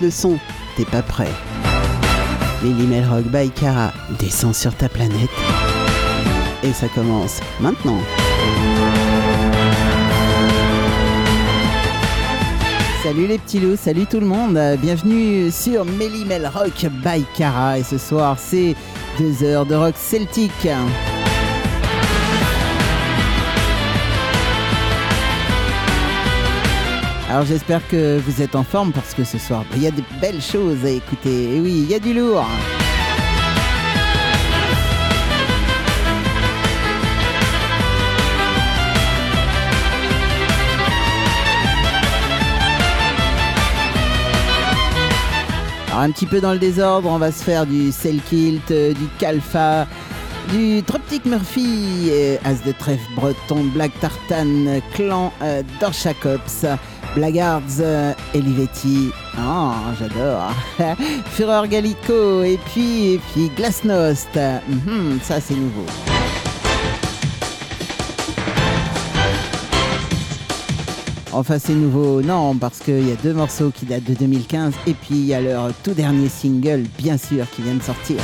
le son, t'es pas prêt. Lily Melrock by Cara descend sur ta planète. Et ça commence maintenant. Salut les petits loups, salut tout le monde, bienvenue sur Melly Mel Rock by Cara et ce soir c'est deux heures de rock celtique. Alors j'espère que vous êtes en forme parce que ce soir il y a de belles choses à écouter. Et oui, il y a du lourd. Alors un petit peu dans le désordre, on va se faire du Selkilt, euh, du Kalfa, du Troptic Murphy, euh, As de Trèfle Breton, Black Tartan, Clan euh, Dorchakops, Blackguards, euh, Elivetti, oh, j'adore, Fureur Gallico, et puis, puis Glasnost, Mhm, ça c'est nouveau. Enfin c'est nouveau, non, parce qu'il y a deux morceaux qui datent de 2015 et puis il y a leur tout dernier single, bien sûr, qui vient de sortir.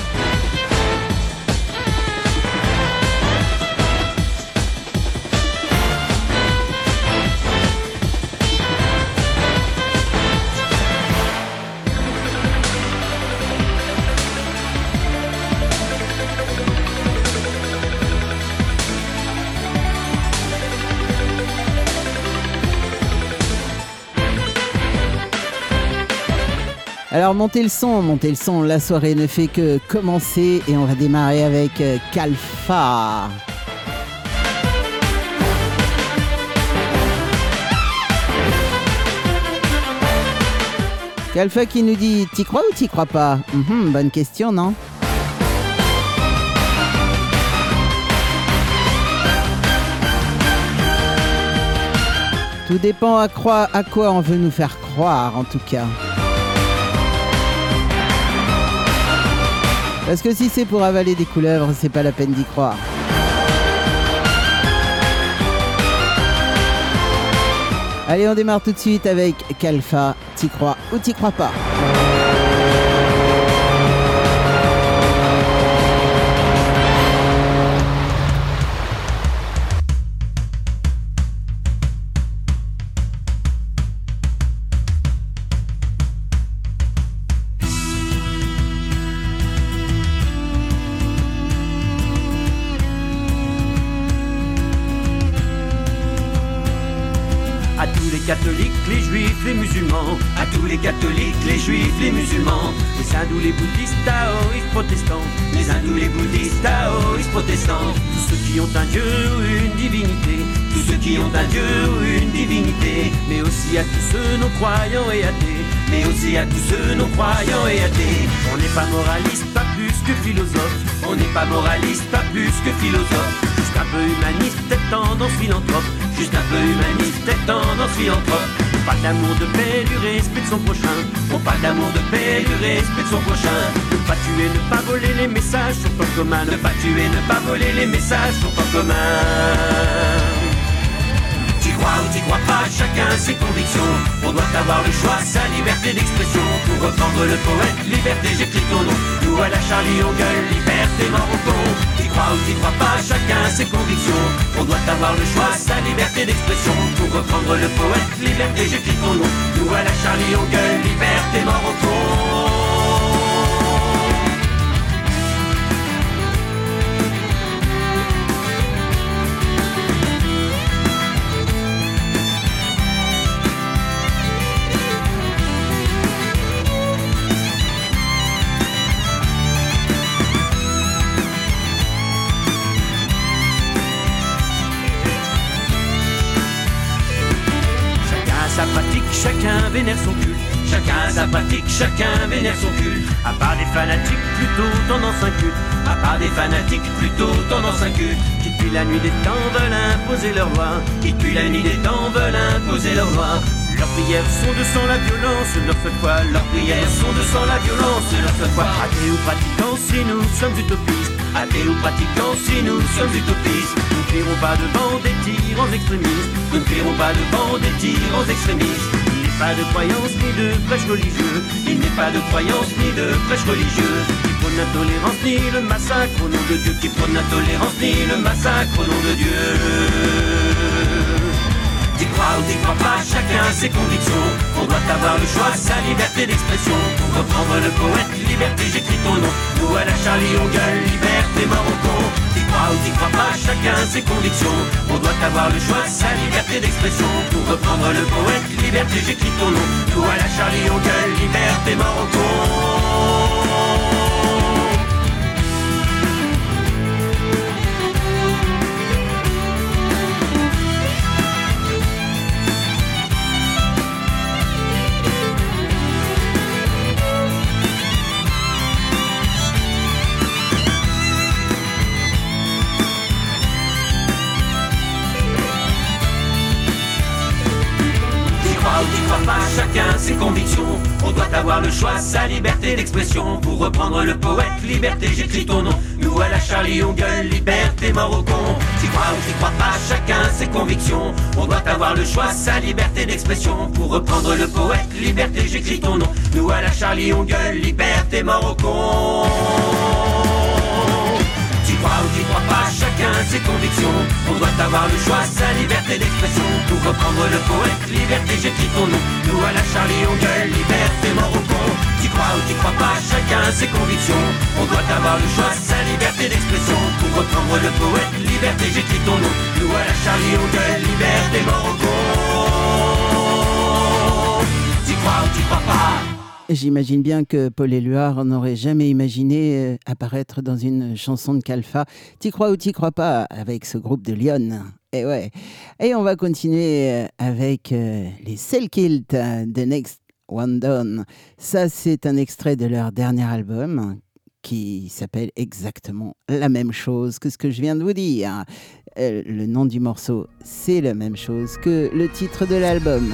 Alors montez le son, montez le son, la soirée ne fait que commencer et on va démarrer avec euh, Kalfa. Kalfa qui nous dit T'y crois ou t'y crois pas? Mhm, Bonne question, non? Tout dépend à, quoi on veut nous faire croire, en tout cas. Parce que si c'est pour avaler des couleuvres, c'est pas la peine d'y croire. Allez, on démarre tout de suite avec Kalfa. T'y crois ou t'y crois pas? Catholiques, les juifs, les musulmans, à tous les catholiques, les juifs, les musulmans, les hindous, les bouddhistes, taoïstes, protestants, les hindous, les bouddhistes, taoïstes, protestants, tous ceux qui ont un dieu ou une divinité, tous ceux qui ont un dieu ou une divinité, mais aussi à tous ceux non croyants et athées, mais aussi à tous ceux non croyants et athées. On n'est pas moraliste, pas plus que philosophe, on n'est pas moraliste, pas plus que philosophe, juste un peu humaniste, peut-être tendance philanthrope, juste un peu humaniste, peut-être tendance philanthrope. On parle d'amour, de paix, du respect de son prochain. On parle d'amour, de paix, du respect de son prochain. Ne pas tuer, ne pas voler les messages sur ton commun. Ne pas tuer, ne pas voler les messages sur ton commun. Tu crois ou tu crois pas, chacun ses convictions. On doit avoir le choix, sa liberté d'expression. Pour reprendre le poète, liberté, j'écris ton nom. Nous à la Charlie, on gueule, liberté, mort au. Tu crois ou tu crois pas, chacun ses convictions. On doit avoir le choix, sa liberté d'expression. Pour reprendre le poète, liberté, j'écris ton nom. Nous à la Charlie, on gueule, liberté, mort au. Chacun vénère son culte. Chacun sa pratique, chacun vénère son culte. À part des fanatiques, plutôt tendance un culte. À part des fanatiques, plutôt tendance un culte. Qui depuis la nuit des temps veulent imposer leur loi. Qui depuis la nuit des temps veulent imposer leur loi. Leurs prières sont de sang la violence, leur seule foi. Leurs prières sont de sang la violence, leur seule foi. Athées ou pratiquants, si nous sommes utopistes. Athées ou pratiquants, si nous sommes utopistes. Nous ne pas devant des tyrans extrémistes. Nous ne pas devant des tyrans extrémistes. Pas de croyance ni de prêche religieux. Il n'est pas de croyance ni de prêche religieux. Qui prône la tolérance ni le massacre au nom de Dieu. Qui prône la tolérance ni le massacre au nom de Dieu. T'y crois ou t'y crois pas, chacun ses convictions. On doit avoir le choix, sa liberté d'expression. Pour reprendre le poète, liberté, j'écris ton nom. Nous à la Charlie, on gueule, liberté, Marocco. T'y crois ou t'y crois pas, chacun ses convictions. On doit avoir le choix, sa liberté d'expression. Pour reprendre le poète, liberté, j'écris ton nom. Nous à la Charlie, on gueule, liberté, Chacun ses convictions. On doit avoir le choix, sa liberté d'expression. Pour reprendre le poète, liberté, j'écris ton nom. Nous à la Charlie, on gueule, liberté, mort au con. T'y crois ou t'y crois pas, chacun ses convictions. On doit avoir le choix, sa liberté d'expression. Pour reprendre le poète, liberté, j'écris ton nom. Nous à la Charlie, on gueule, liberté, mort au con chacun ses convictions. On doit avoir le choix, sa liberté d'expression. Pour reprendre le poète, liberté, j'écris ton nom. Nous à la Charlie, on liberté, mort au con. Tu crois ou tu crois pas, chacun ses convictions. On doit avoir le choix, sa liberté d'expression. Pour reprendre le poète, liberté, j'écris ton nom. Nous à la Charlie, on liberté, mort au con. Tu crois ou tu crois pas? J'imagine bien que Paul Éluard n'aurait jamais imaginé euh, apparaître dans une chanson de Calfa. T'y crois ou t'y crois pas avec ce groupe de Lyon? Et eh ouais. Et on va continuer euh, avec euh, les Selkilt, The Next One Done. Ça, c'est un extrait de leur dernier album qui s'appelle exactement la même chose que ce que je viens de vous dire. Le nom du morceau, c'est la même chose que le titre de l'album.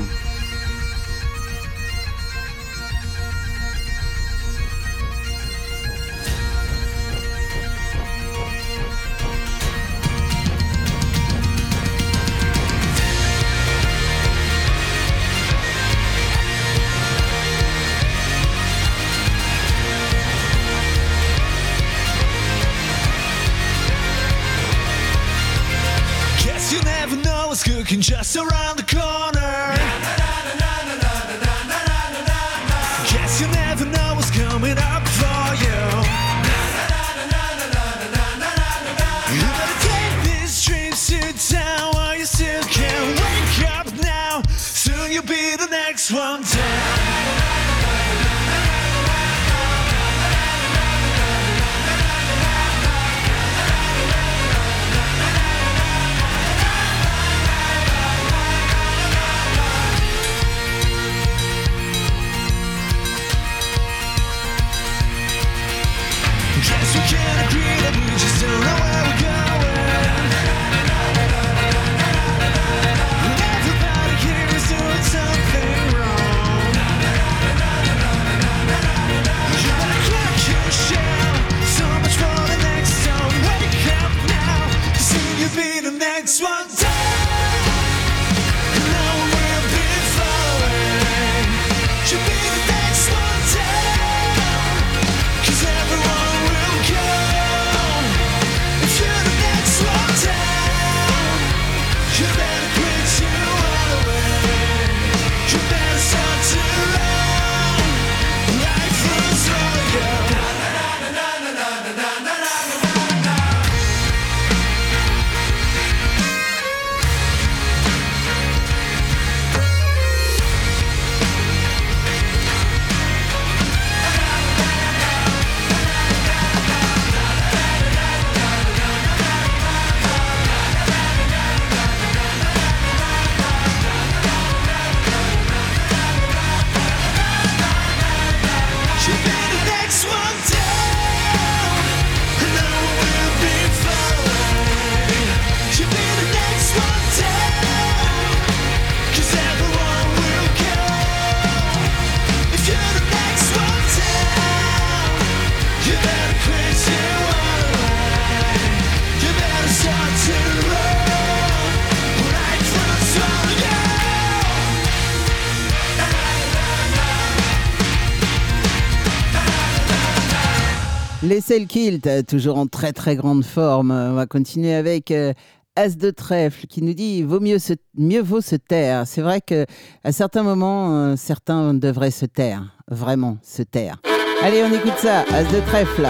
Les Selkilt, euh, toujours en très très grande forme. On va continuer avec euh, As de trèfle qui nous dit vaut mieux, se, mieux vaut se taire. C'est vrai que à certains moments, euh, certains devraient se taire, vraiment se taire. Allez, on écoute ça, As de trèfle.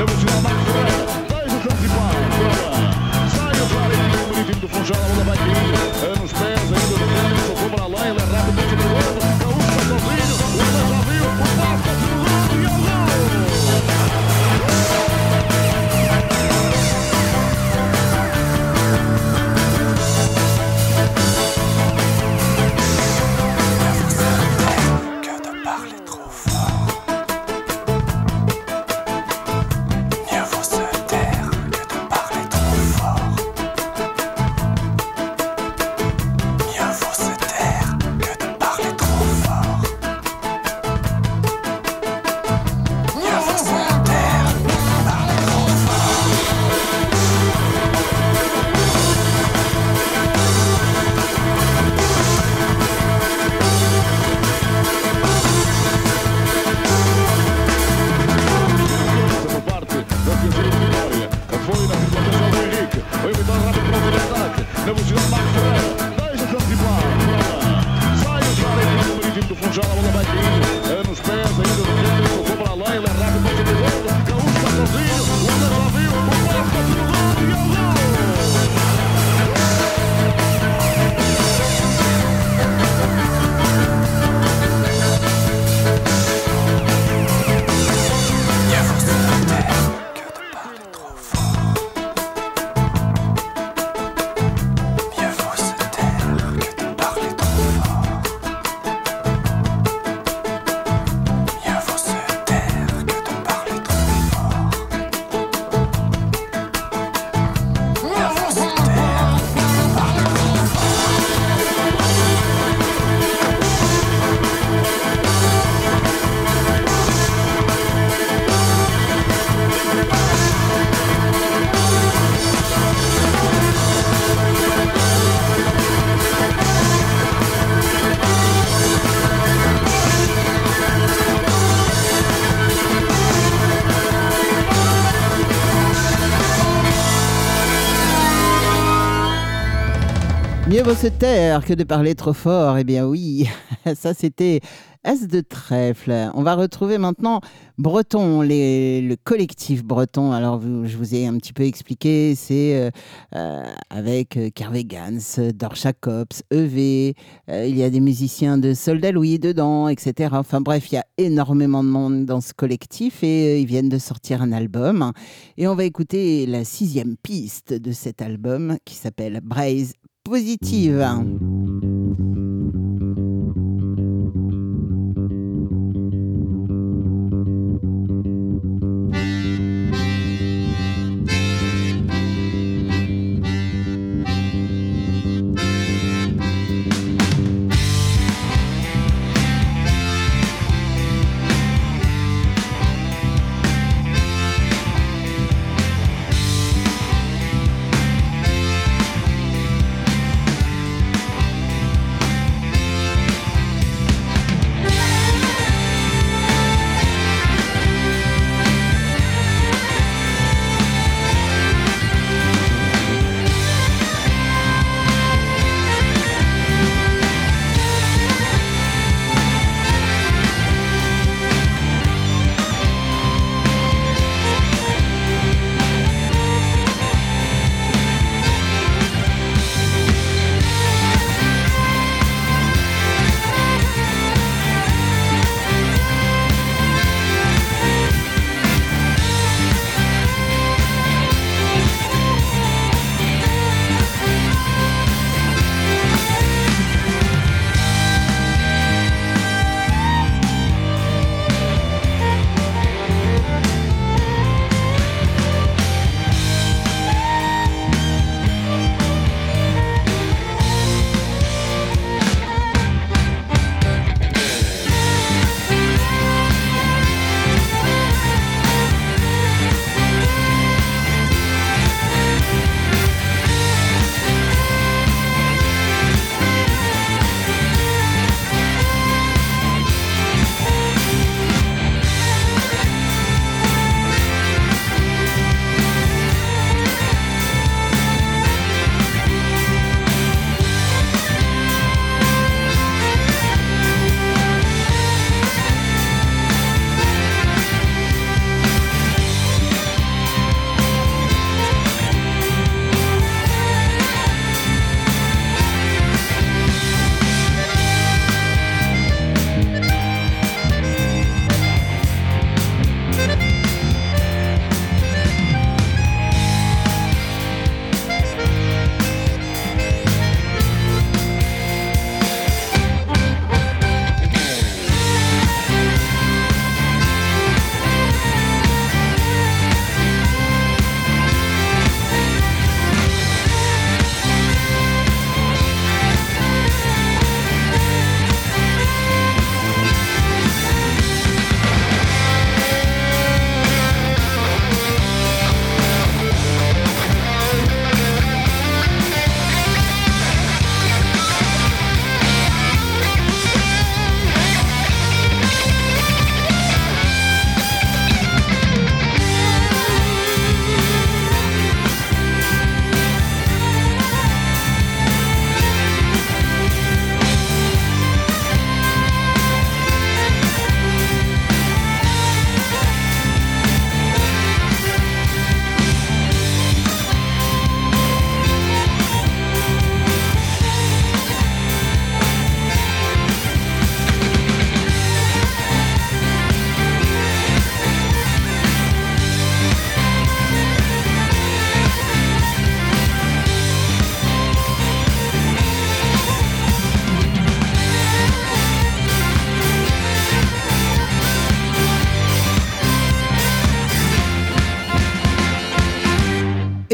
Eu de tirar o o campo de pau. Sai o Flamengo. O do Funchal. A bola vai vir. Se taire que de parler trop fort. Eh bien oui, ça c'était As de trèfle. On va retrouver maintenant Breton, le collectif Breton. Alors je vous ai un petit peu expliqué, c'est euh, euh, avec euh, Kervé Gans, Dorcha Cops, EV, euh, il y a des musiciens de Soldat Louis dedans, etc. Enfin bref, il y a énormément de monde dans ce collectif et euh, ils viennent de sortir un album. Et on va écouter la sixième piste de cet album qui s'appelle Braise Positive.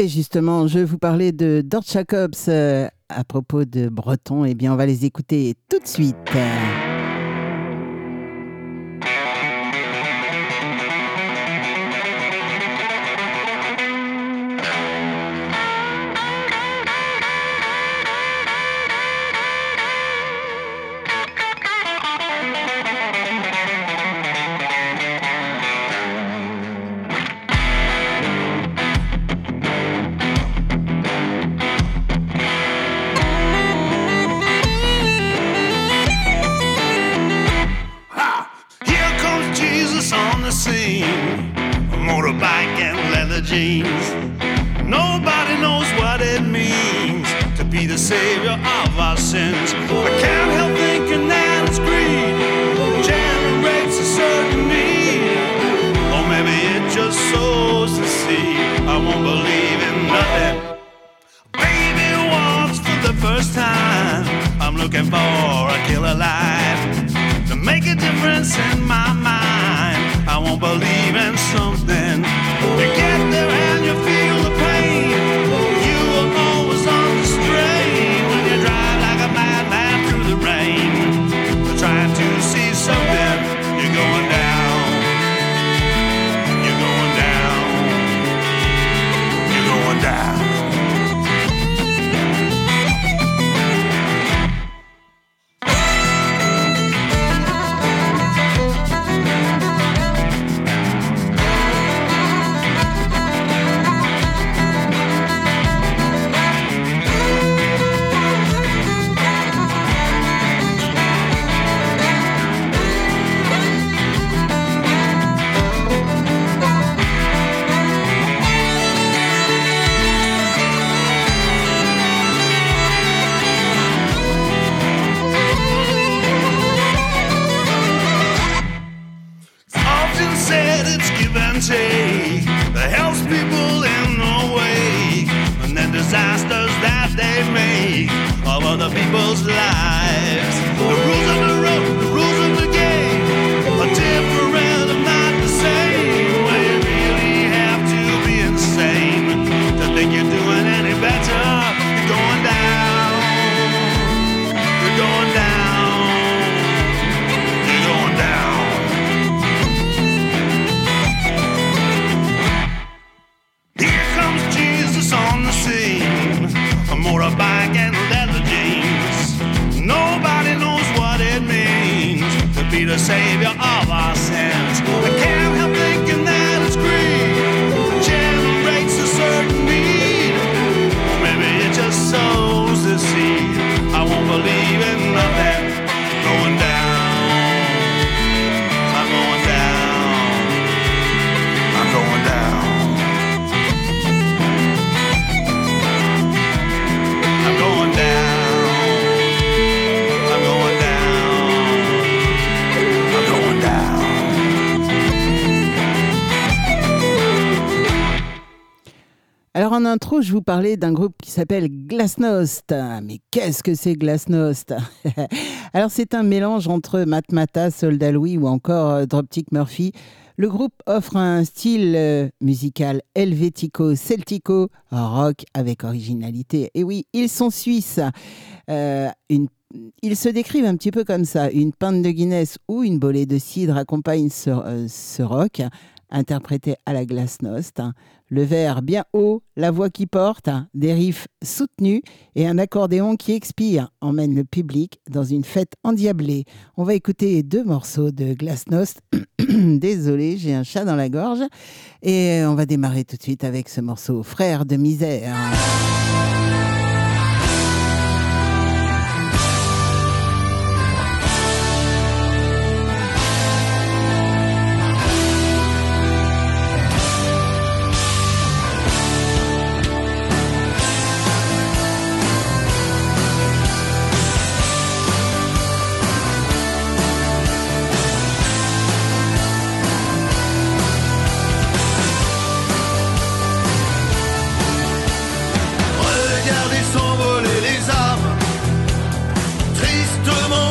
Justement, je vous parlais de Dort Jacobs euh, à propos de Breton. Eh bien, on va les écouter tout de suite. Time. I'm looking for a killer life to make a difference in my mind. I won't believe in something. You get there and you feel the je vous parlais d'un groupe qui s'appelle Glasnost. Mais qu'est-ce que c'est Glasnost Alors c'est un mélange entre Matmata, Soldat Louis ou encore euh, Dropkick Murphy. Le groupe offre un style euh, musical helvético-celtico, rock avec originalité. Et oui, ils sont suisses. Euh, ils se décrivent un petit peu comme ça. Une pinte de Guinness ou une bolée de cidre accompagne ce rock, interprété à la glasnost. Le verre bien haut, la voix qui porte, des riffs soutenus et un accordéon qui expire emmène le public dans une fête endiablée. On va écouter deux morceaux de glasnost. Désolé, j'ai un chat dans la gorge. Et on va démarrer tout de suite avec ce morceau Frère de misère. tu amor.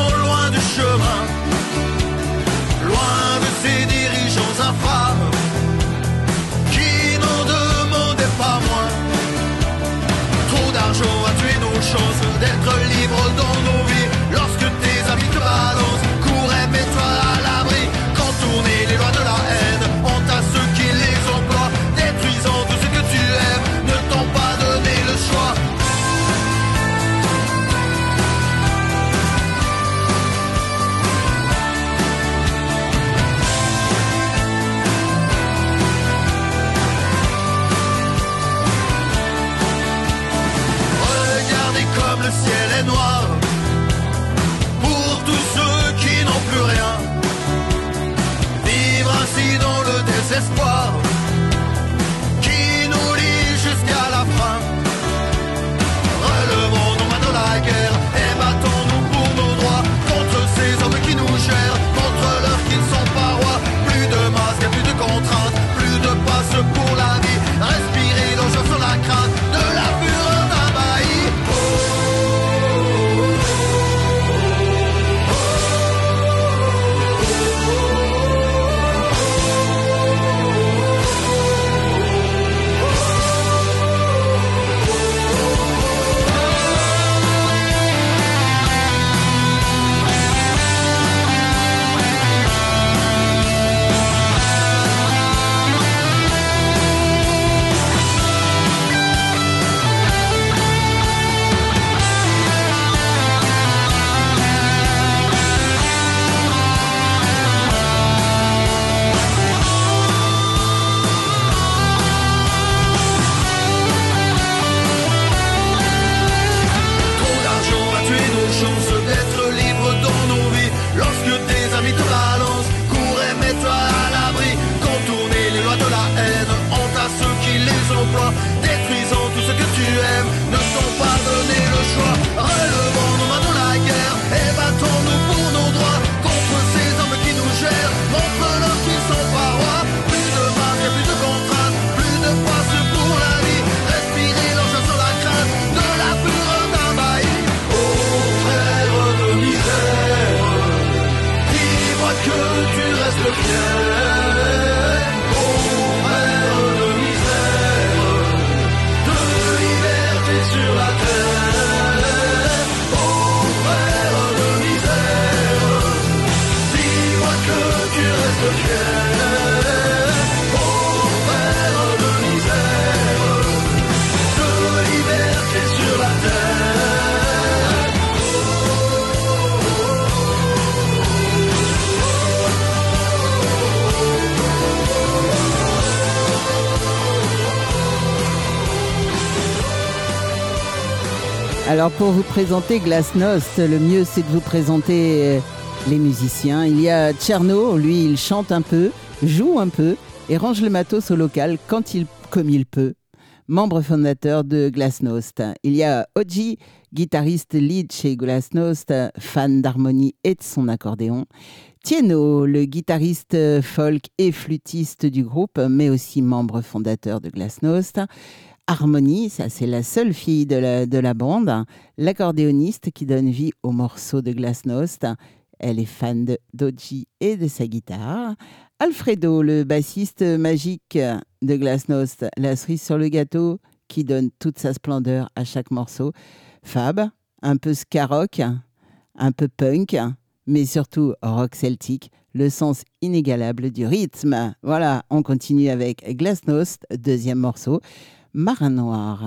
Pour vous présenter Glasnost, le mieux c'est de vous présenter euh, les musiciens. Il y a Tcherno, lui il chante un peu, joue un peu et range le matos au local quand il, comme il peut. Membre fondateur de Glasnost. Il y a Oji, guitariste lead chez Glasnost, fan d'harmonie et de son accordéon. Tieno, le guitariste folk et flûtiste du groupe, mais aussi membre fondateur de Glasnost. Harmonie, ça c'est la seule fille de la, de la bande, l'accordéoniste qui donne vie au morceau de Glasnost. Elle est fan de Doji et de sa guitare. Alfredo, le bassiste magique de Glasnost, la cerise sur le gâteau qui donne toute sa splendeur à chaque morceau. Fab, un peu ska rock, un peu punk, mais surtout rock celtique, le sens inégalable du rythme. Voilà, on continue avec Glasnost, deuxième morceau. Marin Noir.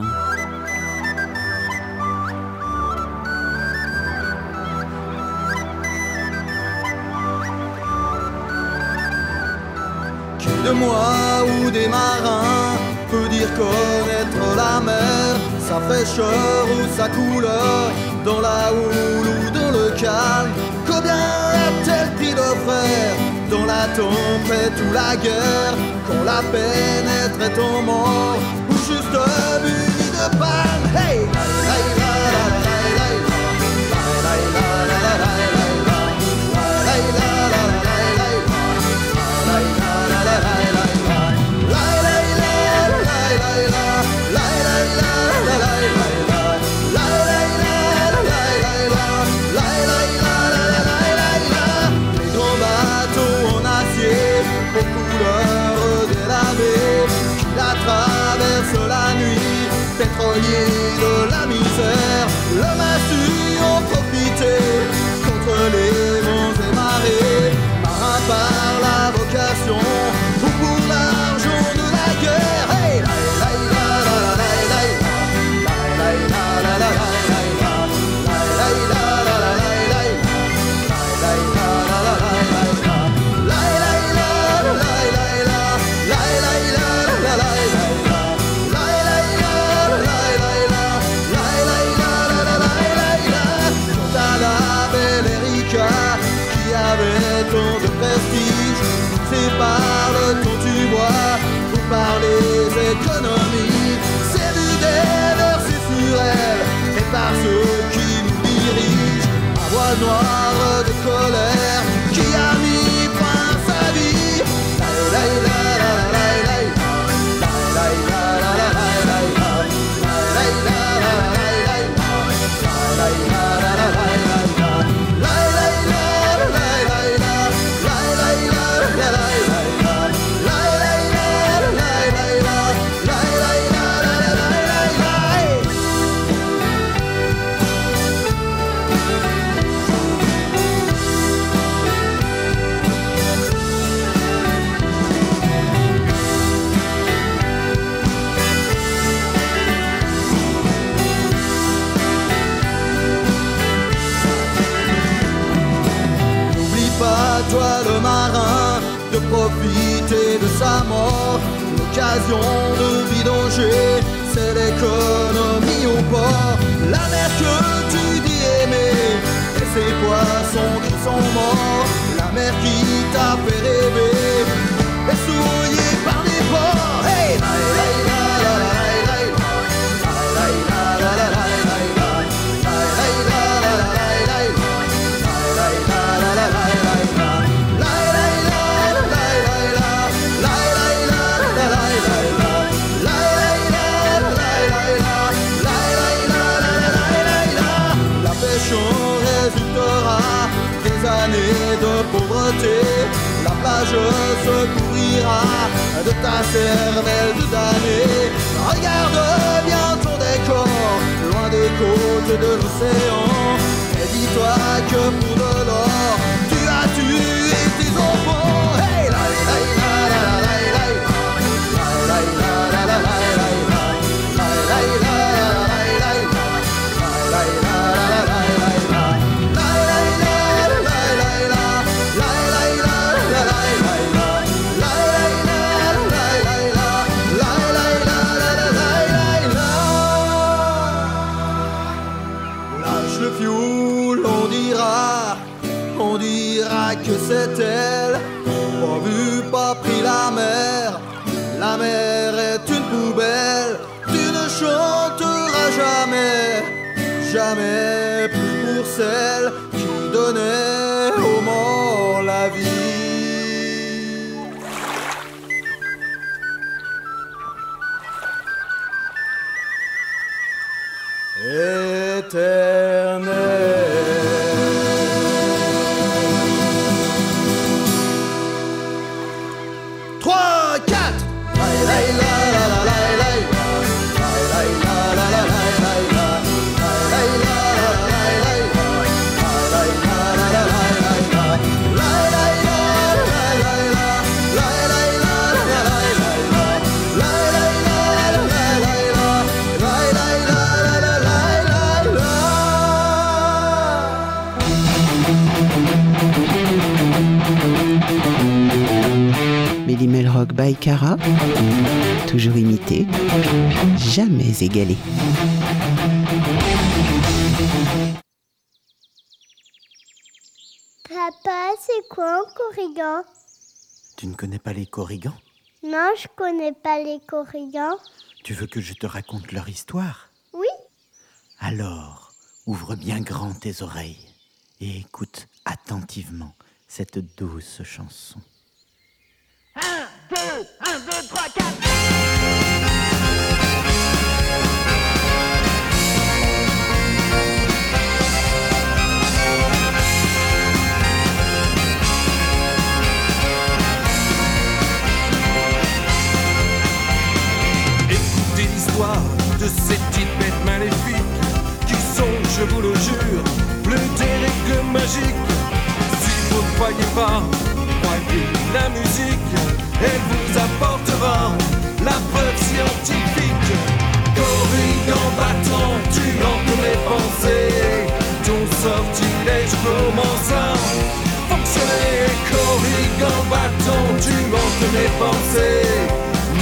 Qui de moi ou des marins peut dire connaître la mer, sa fraîcheur ou sa couleur, dans la houle ou dans le calme. Combien a-t-elle pris de frères dans la tempête ou la guerre, quand la peine est tombant, ou juste muni de panne Hey! oído la miseria. no ar. L'occasion de vidanger, c'est l'économie au port. La mer que tu dis aimer, et ces poissons qui sont morts. La mer qui t'a fait rêver, La plage se couvrira de ta cervelle de damné. Regarde bien ton décor, loin des côtes de l'océan. Et dis-toi que pour plus pour celle qui donnait au mort la vie. Rock by Cara, toujours imité, jamais égalé. Papa, c'est quoi un corrigan? Tu ne connais pas les corrigans? Non, je connais pas les corrigans. Tu veux que je te raconte leur histoire? Oui, Alors, ouvre bien grand tes oreilles et écoute attentivement cette douce chanson. Écoutez l'histoire de ces petites bêtes maléfiques qui sont, je vous le jure, plus terribles que magiques. Si vous ne croyez pas, croyez la musique, elle vous apportera la preuve scientifique. Corrigan battant, tu hantes mes pensées, ton sortilège commence à fonctionner. Corrigan battant, tu hantes mes pensées,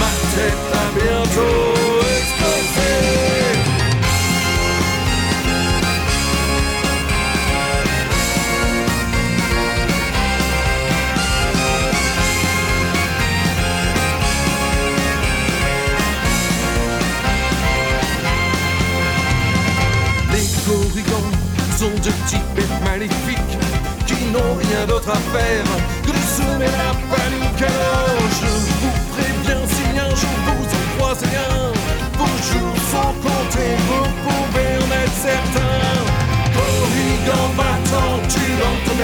ma tête va bientôt sont de bêtes maléfiques qui n'ont rien d'autre à faire que de semer la panique. Je vous préviens, si un jour vous en croisez un, vos jours sont comptés, vous pouvez en être certain. Corrigan battant, tu hantes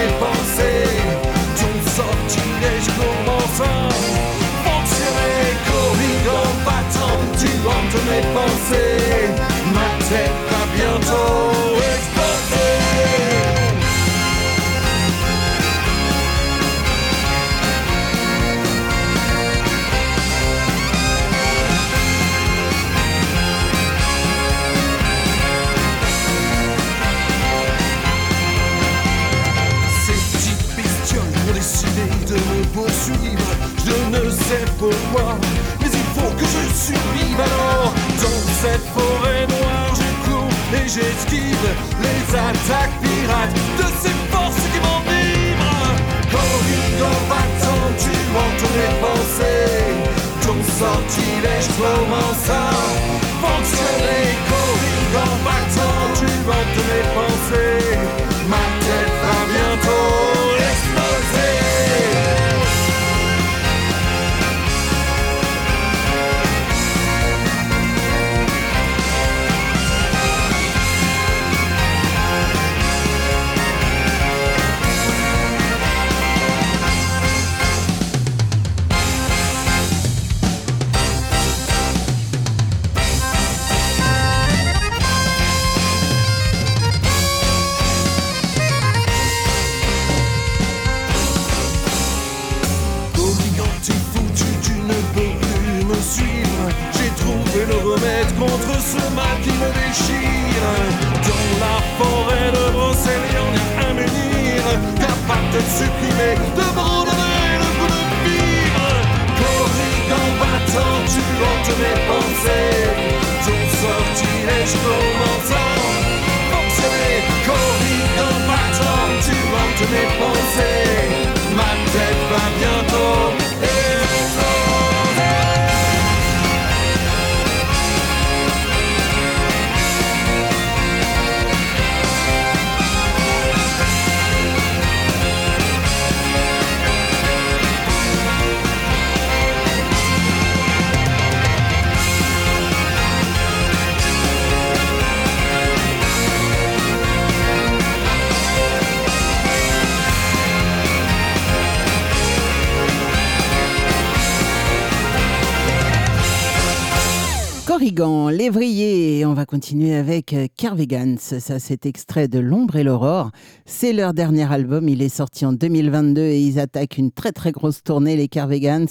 continuer avec euh, Carvegans. Ça, c'est extrait de L'ombre et l'aurore. C'est leur dernier album. Il est sorti en 2022 et ils attaquent une très très grosse tournée, les Carvegans,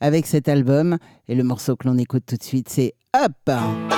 avec cet album. Et le morceau que l'on écoute tout de suite, c'est Up.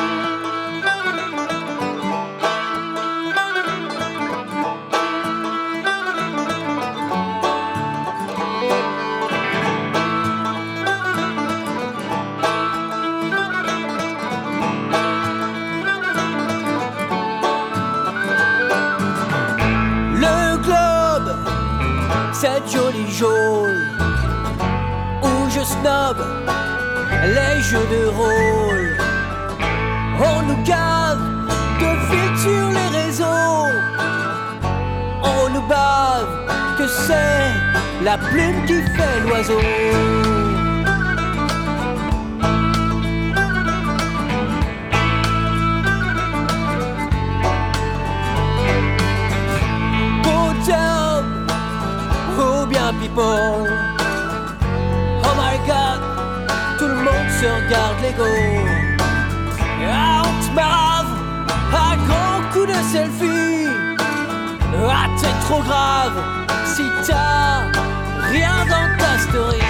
Les jeux de rôle. On nous cave de flics sur les réseaux. On nous bave que c'est la plume qui fait l'oiseau. Autumn, ou bien people. Regarde l'ego. Ah, on te à grand coup de selfie. Ah, t'es trop grave si t'as rien dans ta story.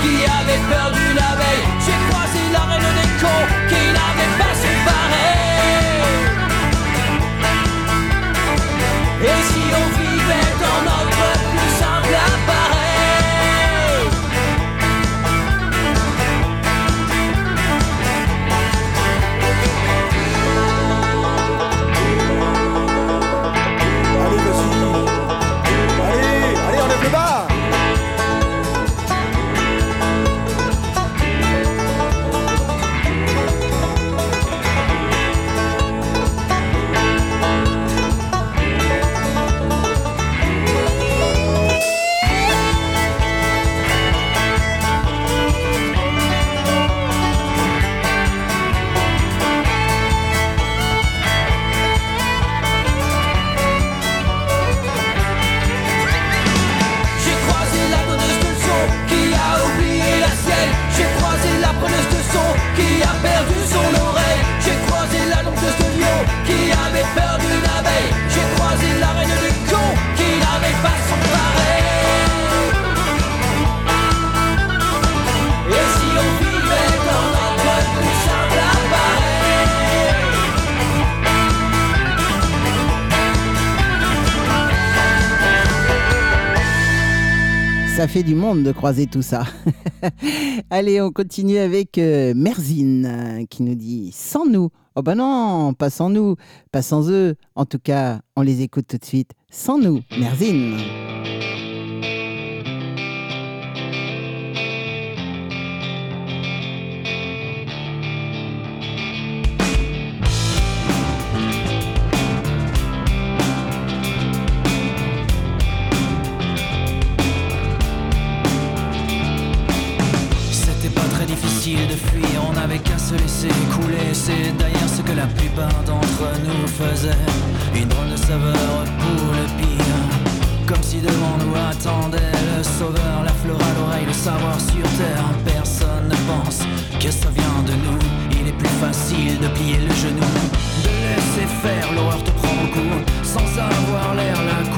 qui avait peur d'une abeille. J'ai croisé la reine des cons Ça fait du monde de croiser tout ça. Allez, on continue avec euh, Merzine euh, qui nous dit sans nous. Oh bah non, pas sans nous, pas sans eux. En tout cas, on les écoute tout de suite. Sans nous, Merzine. De fuir, on n'avait qu'à se laisser couler. C'est d'ailleurs ce que la plupart d'entre nous faisaient. Une drôle de saveur pour le pire. Comme si devant nous attendait le sauveur, la fleur à l'oreille, le savoir sur terre. Personne ne pense que ça vient de nous. Il est plus facile de plier le genou, de laisser faire, l'horreur te prend au cou. Sans avoir l'air, la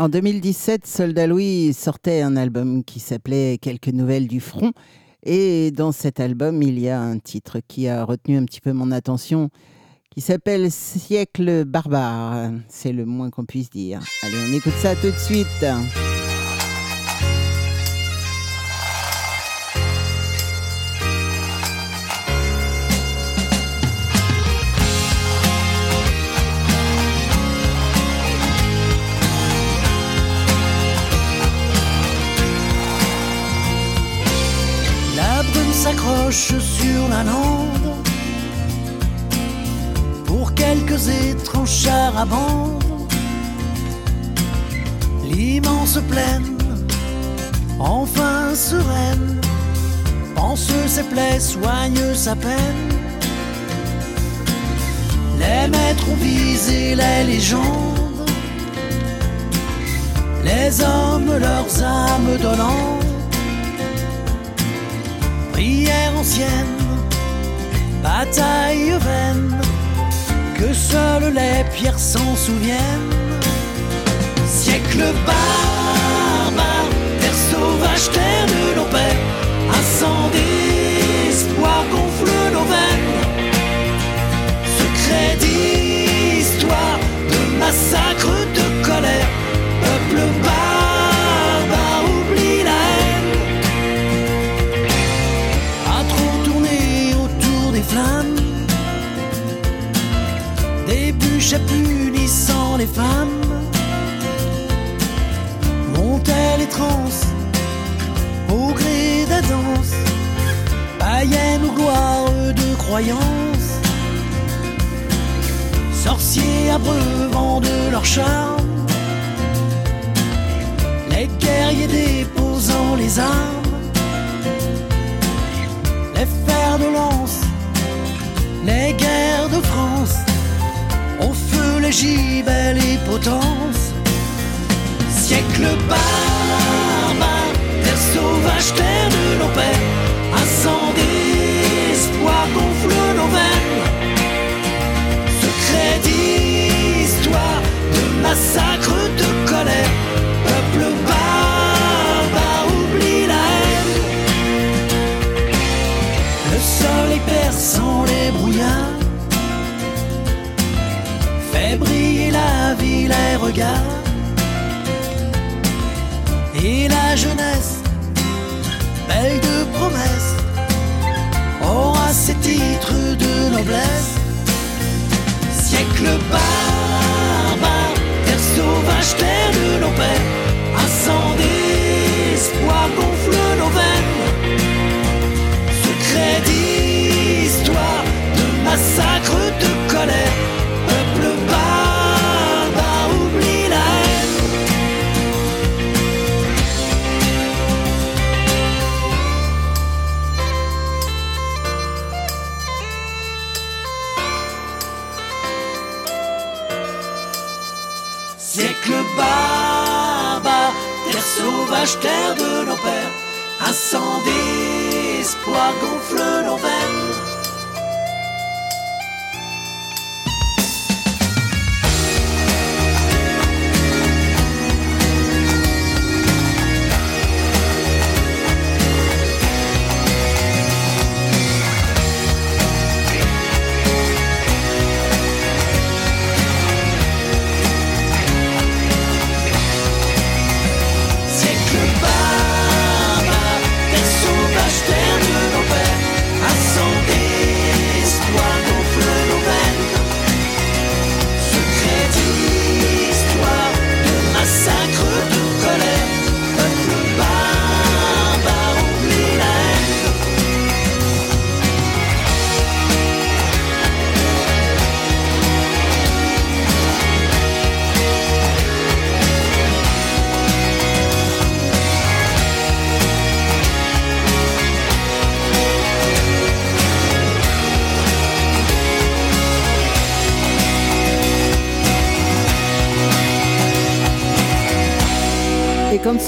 En 2017, Soldat Louis sortait un album qui s'appelait Quelques nouvelles du front. Et dans cet album, il y a un titre qui a retenu un petit peu mon attention, qui s'appelle Siècle barbare. C'est le moins qu'on puisse dire. Allez, on écoute ça tout de suite. S'accroche sur la lande pour quelques étranges bande. L'immense plaine, enfin sereine, pense ses plaies, soigne sa peine. Les maîtres ont visé les légendes les hommes leurs âmes donnant. Prière ancienne, bataille vaine, que seules les pierres s'en souviennent. Siècle barbare, terre sauvage, terre de nos pères, un sang d'espoir gonfle nos veines. Secret d'histoire, des bûches punissant les femmes montaient les trans au gré des danses, païennes ou gloire de croyance, sorciers abreuvant de leur charme, les guerriers déposant les armes, les fers de lance, les guerres de France, les gibets, les potences siècle barbare, terre sauvage, terre de nos pères, un sang gonfle nos veines. Secret d'histoire, de massacre, de colère, et la jeunesse, belle de promesses, aura ses titres de noblesse. Siècle barbare, terre sauvage, terre de nos pères, un sauvage, terre de nos pères, un sang d'espoir gonfle nos veines.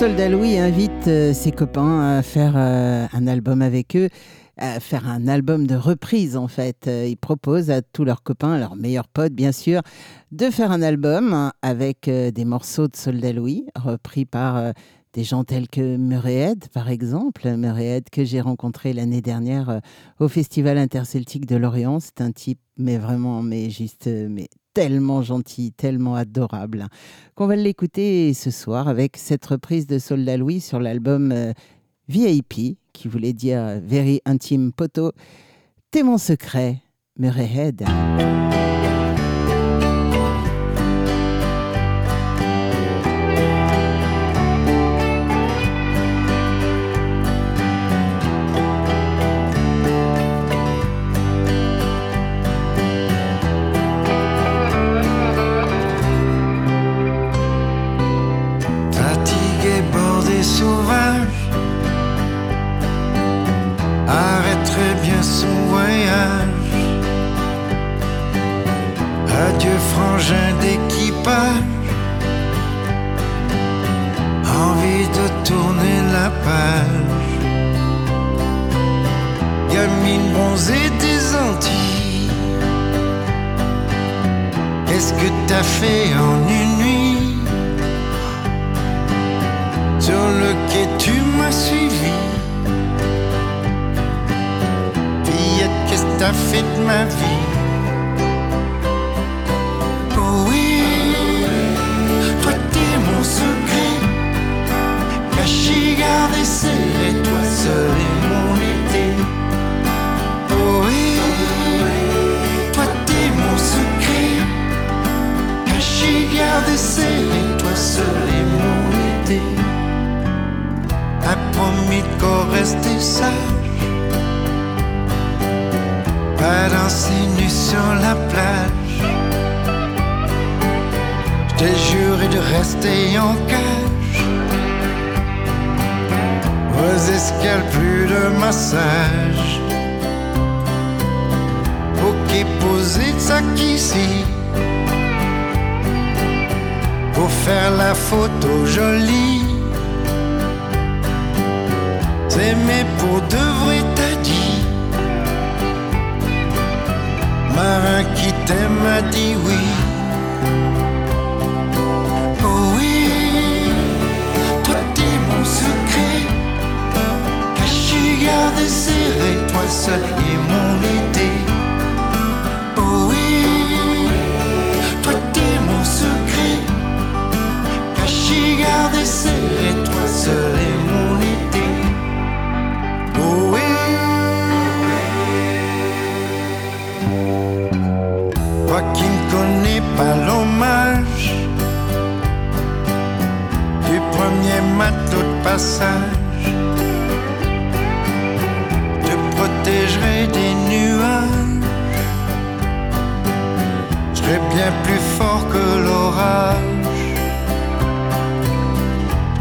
Soldat Louis invite euh, ses copains à faire euh, un album avec eux, à faire un album de reprise en fait, euh, il propose à tous leurs copains, leurs meilleurs potes bien sûr, de faire un album avec des morceaux de Soldat Louis repris par des gens tels que Murrayhead par exemple, Murrayhead que j'ai rencontré l'année dernière euh, au Festival interceltique de Lorient. C'est un type mais vraiment mais juste euh, mais tellement gentil, tellement adorable, hein, qu'on va l'écouter ce soir avec cette reprise de Soldat Louis sur l'album euh, VIP, qui voulait dire Very Intime Poto. T'es mon secret, Murrayhead. Fatigué,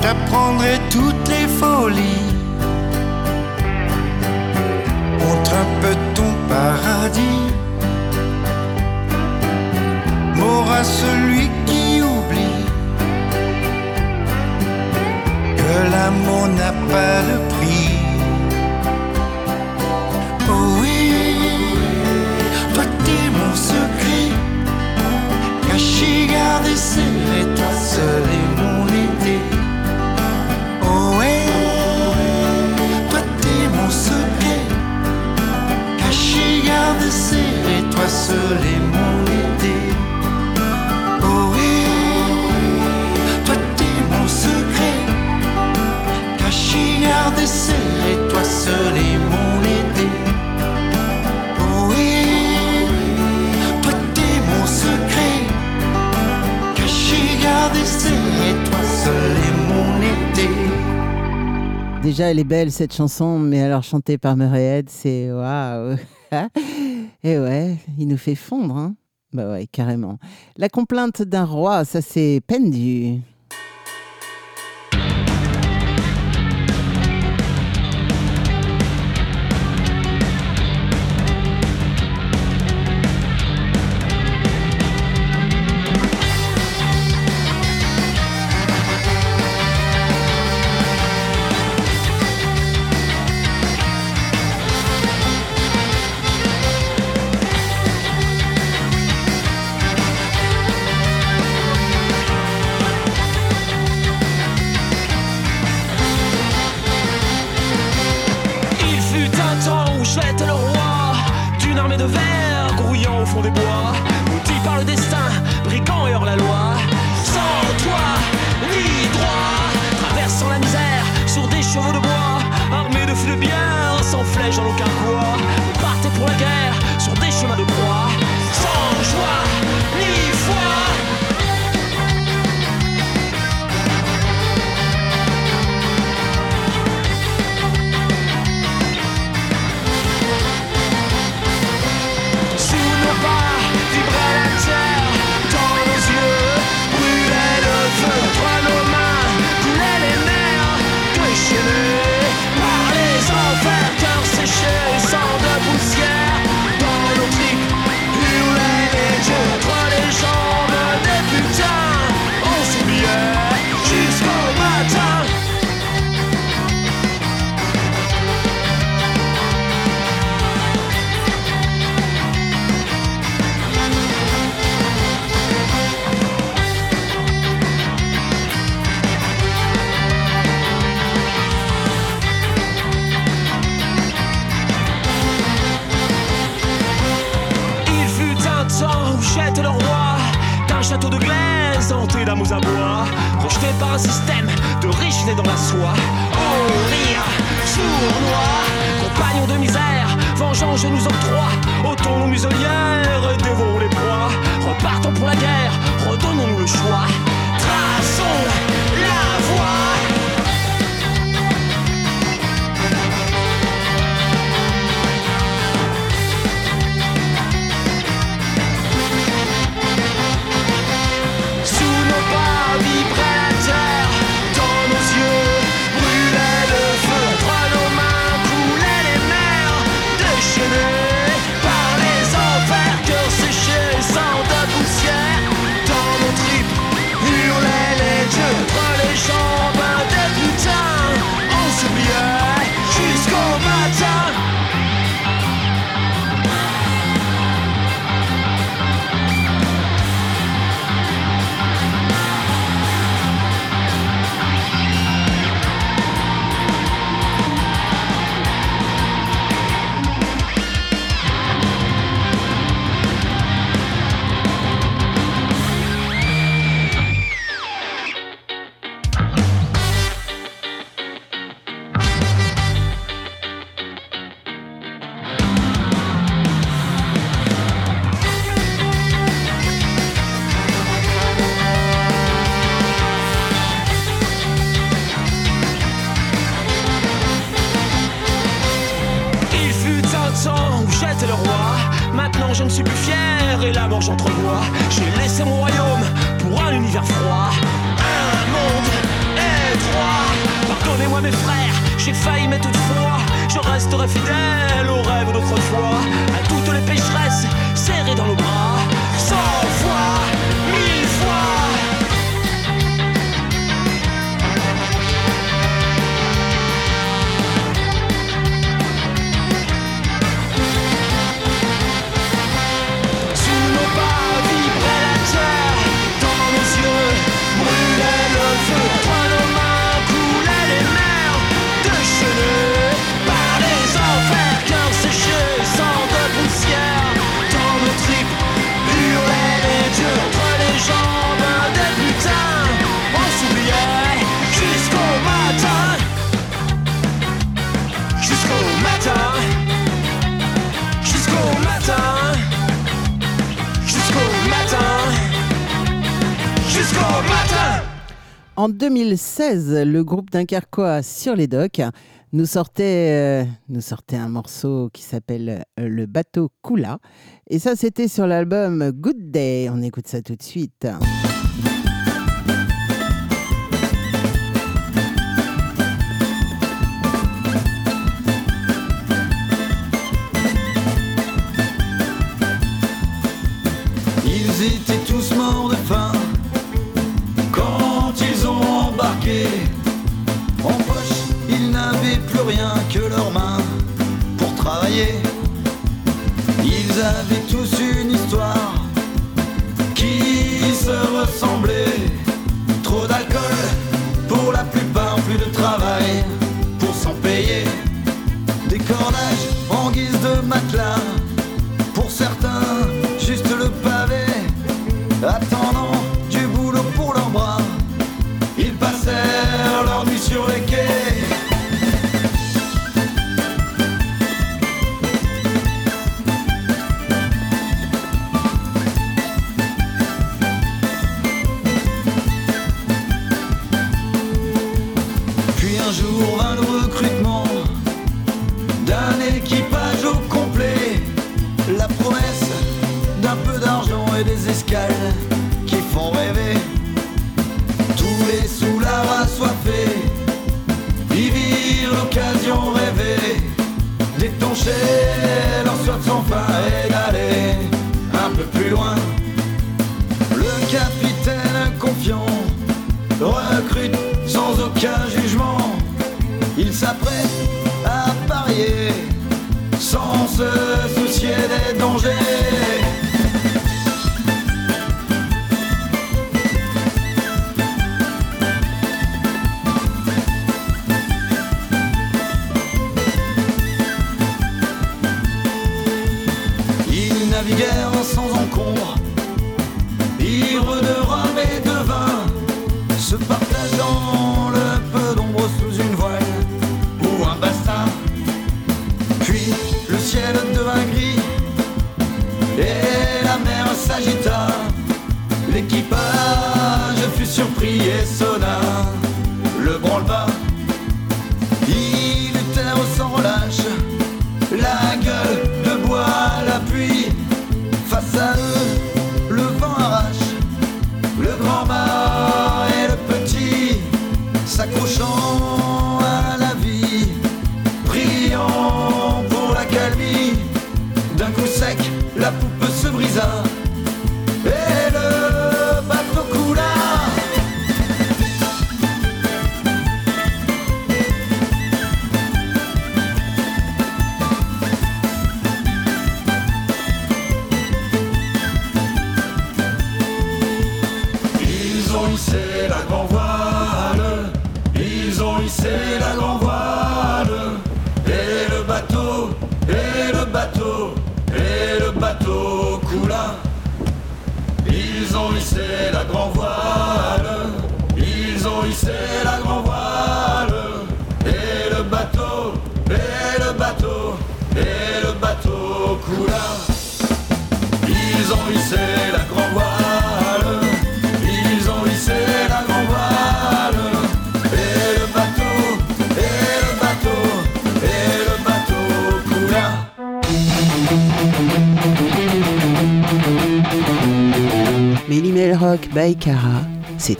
j'apprendrai toutes les folies. Montre un peu ton paradis. Mort à celui qui oublie que l'amour n'a pas le prix. Oh oui, toi t'es mon secret, caché, gardé, serré, toi seul oui, toi Déjà, elle est belle cette chanson, mais alors chantée par Murrayhead, c'est waouh! Eh ouais, il nous fait fondre, hein Bah ouais, carrément. La complainte d'un roi, ça s'est pendu. le groupe Dunkerquois sur les docks nous sortait, euh, nous sortait un morceau qui s'appelle euh, Le bateau coula. Et ça, c'était sur l'album Good Day. On écoute ça tout de suite. rien que leurs mains pour travailler. Ils avaient tous une histoire qui se ressemblait. Trop d'alcool pour la plupart, plus de travail pour s'en payer. Des cordages en guise de matelas leur soif sans fin d'aller un peu plus loin. Le capitaine inconfiant recrute sans aucun jugement. Il s'apprête à parier sans se soucier des dangers.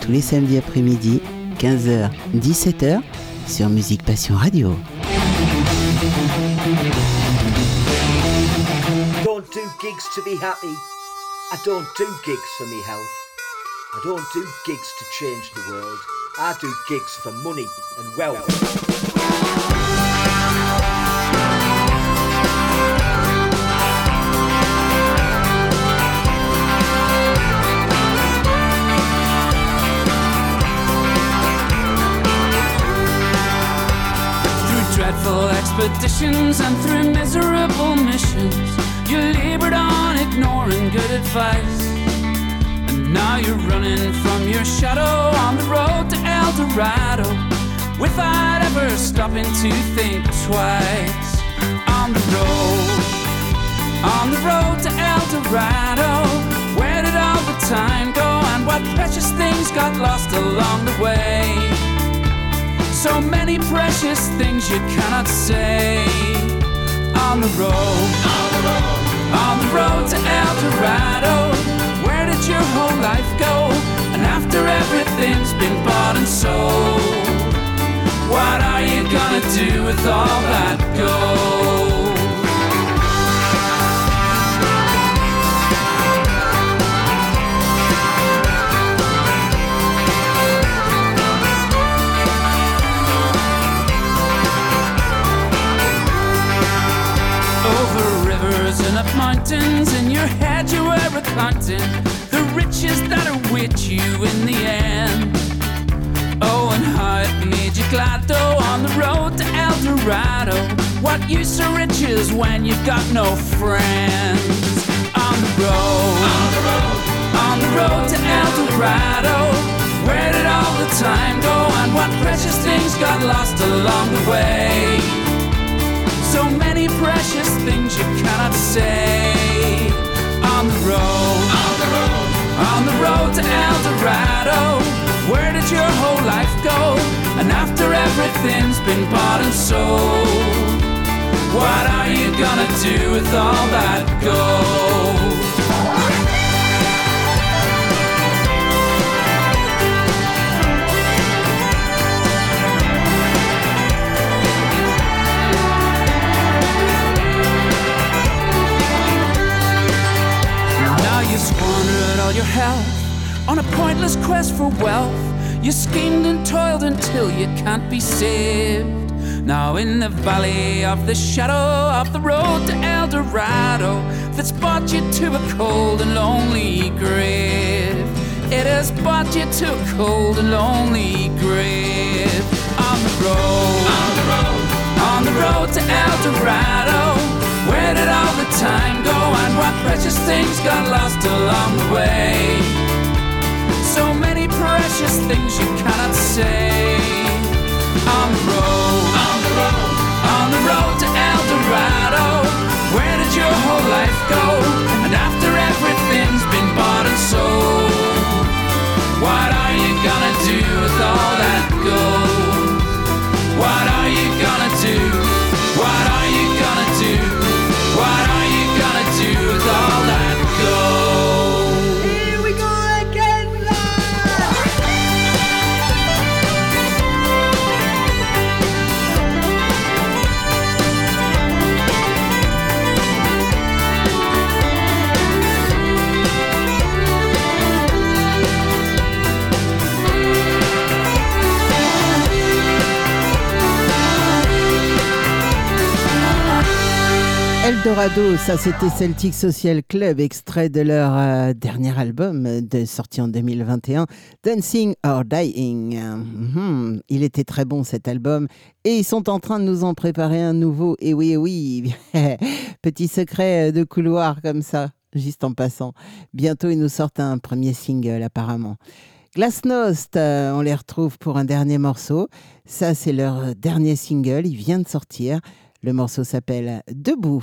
Les samedis après-midi, 15h, 17h, sur Musique Passion Radio. don't do gigs to be happy. I don't do gigs for me health. I don't do gigs to change the world. I do gigs for money and wealth. Through expeditions and through miserable missions, you labored on ignoring good advice. And now you're running from your shadow on the road to El Dorado without ever stopping to think twice. On the road, on the road to El Dorado, where did all the time go and what precious things got lost along the way? So many precious things you cannot say. On the road, on the road, on the road to El Dorado. Where did your whole life go? And after everything's been bought and sold, what are you gonna do with all that gold? In your head you were recounting the riches that await you in the end. Oh, and it made you glad though on the road to El Dorado. What use are riches when you've got no friends? On the road, on the road, on the road to El Dorado. Where did all the time go and what precious things got lost along the way? Precious things you cannot say. On the road, on the road, on the road to El Dorado. Where did your whole life go? And after everything's been bought and sold, what are you gonna do with all that gold? All your health on a pointless quest for wealth. You schemed and toiled until you can't be saved. Now in the valley of the shadow of the road to El Dorado, that's brought you to a cold and lonely grave. It has brought you to a cold and lonely grave. On the road, on the road, on the road to El Dorado. Where did all the time go and what precious things got lost along the way? So many precious things you cannot say. On the road, on the road, on the road to El Dorado. Where did your whole life go? And after everything's been bought and sold, what are you gonna do with all that gold? What are you gonna do? What do Eldorado, ça c'était Celtic Social Club, extrait de leur euh, dernier album euh, de, sorti en 2021, Dancing or Dying. Mhm. Il était très bon cet album et ils sont en train de nous en préparer un nouveau. Et oui, oui, petit secret euh, de couloir comme ça, juste en passant. Bientôt ils nous sortent un premier single apparemment. Glasnost, on les retrouve pour un dernier morceau. Ça, c'est leur dernier single. Il vient de sortir. Le morceau s'appelle Debout.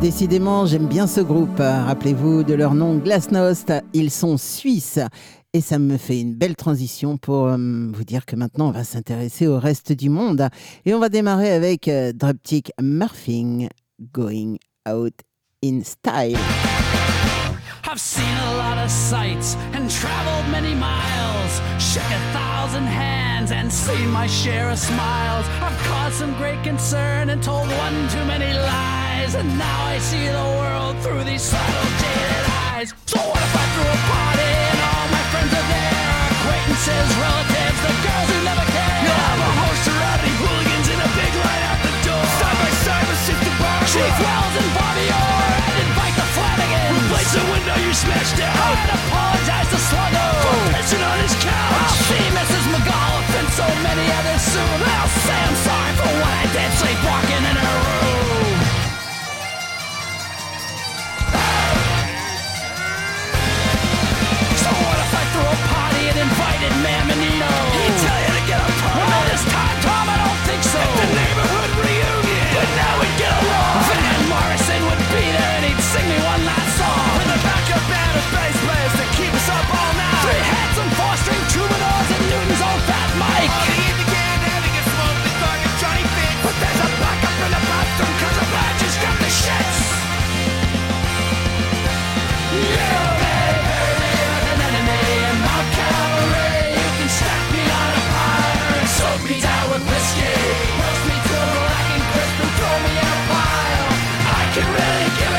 Décidément, j'aime bien ce groupe. Rappelez-vous de leur nom Glasnost. Ils sont suisses. Et ça me fait une belle transition pour euh, vous dire que maintenant, on va s'intéresser au reste du monde. Et on va démarrer avec euh, Droptic Murphing Going Out in Style. I've seen a lot of sights and traveled many miles, shook a thousand hands and seen my share of smiles. I've caused some great concern and told one too many lies, and now I see the world through these subtle jaded eyes. So what if I threw a party and all my friends are there, acquaintances, relatives, the girls who never care? You'll have a host of rowdy hooligans in a big light out the door, side by side with Sister Barbara. She's well smashed down. And apologize to Sluggo. For pissing on his couch. I'll see Mrs. McAuliffe and so many others soon. I'll say I'm sorry for what I did sleepwalking in her room. So what if I threw a party and invited Mamonito? He'd tell you to get a permit. Well, this time, Tom, I don't think so.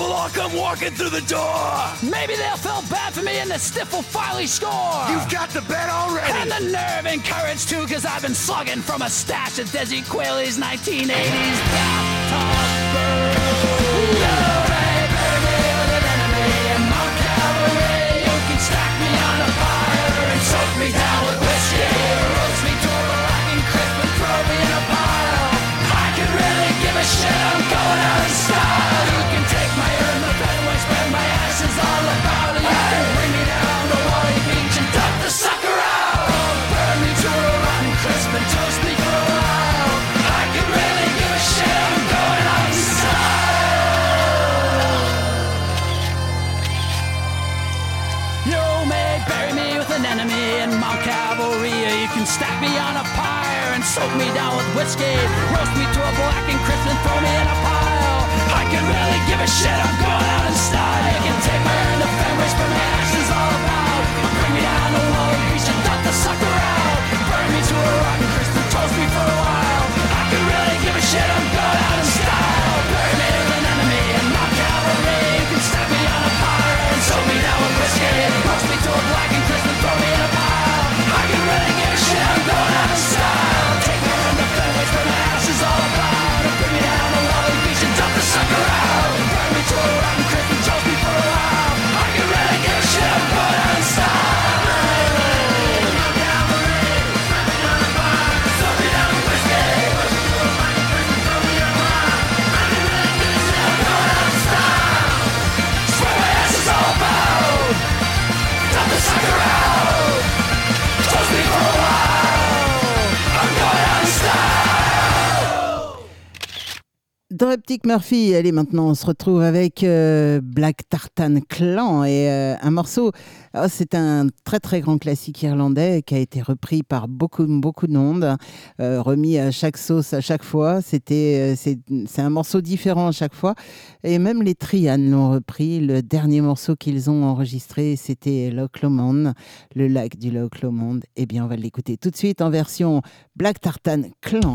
love will come walking through the door. Maybe they'll feel bad for me and the stiff will finally score. You've got the bet already. And the nerve and courage too, cause I've been slugging from a stash of Desi Quayle's 1980s bathtub brew. You may bury me with an enemy in Mount Calvary. You can stack me on a fire and soak me down with whiskey. Roast me to a black and crisp and throw me in a pile. I can really give a shit. I'm going out in style. Soak me down with whiskey. Roast me to a black and crisp and throw me in a pile. I can really give a shit, I'm going out in style. You can take my urn to Fenway, spread my ashes all about. Bring me down to Wally Beach and dump the sucker out. Burn me to a rotten crisp and toast me for a while. Droptic Murphy, allez maintenant on se retrouve avec euh, Black Tartan Clan et euh, un morceau, oh, c'est un très très grand classique irlandais qui a été repris par beaucoup beaucoup de monde, euh, remis à chaque sauce à chaque fois, c'était c'est c'est un morceau différent à chaque fois. Et même les Trian l'ont repris, le dernier morceau qu'ils ont enregistré c'était Loch Lomond, le lac du Loch Lomond, et bien on va l'écouter tout de suite en version Black Tartan Clan.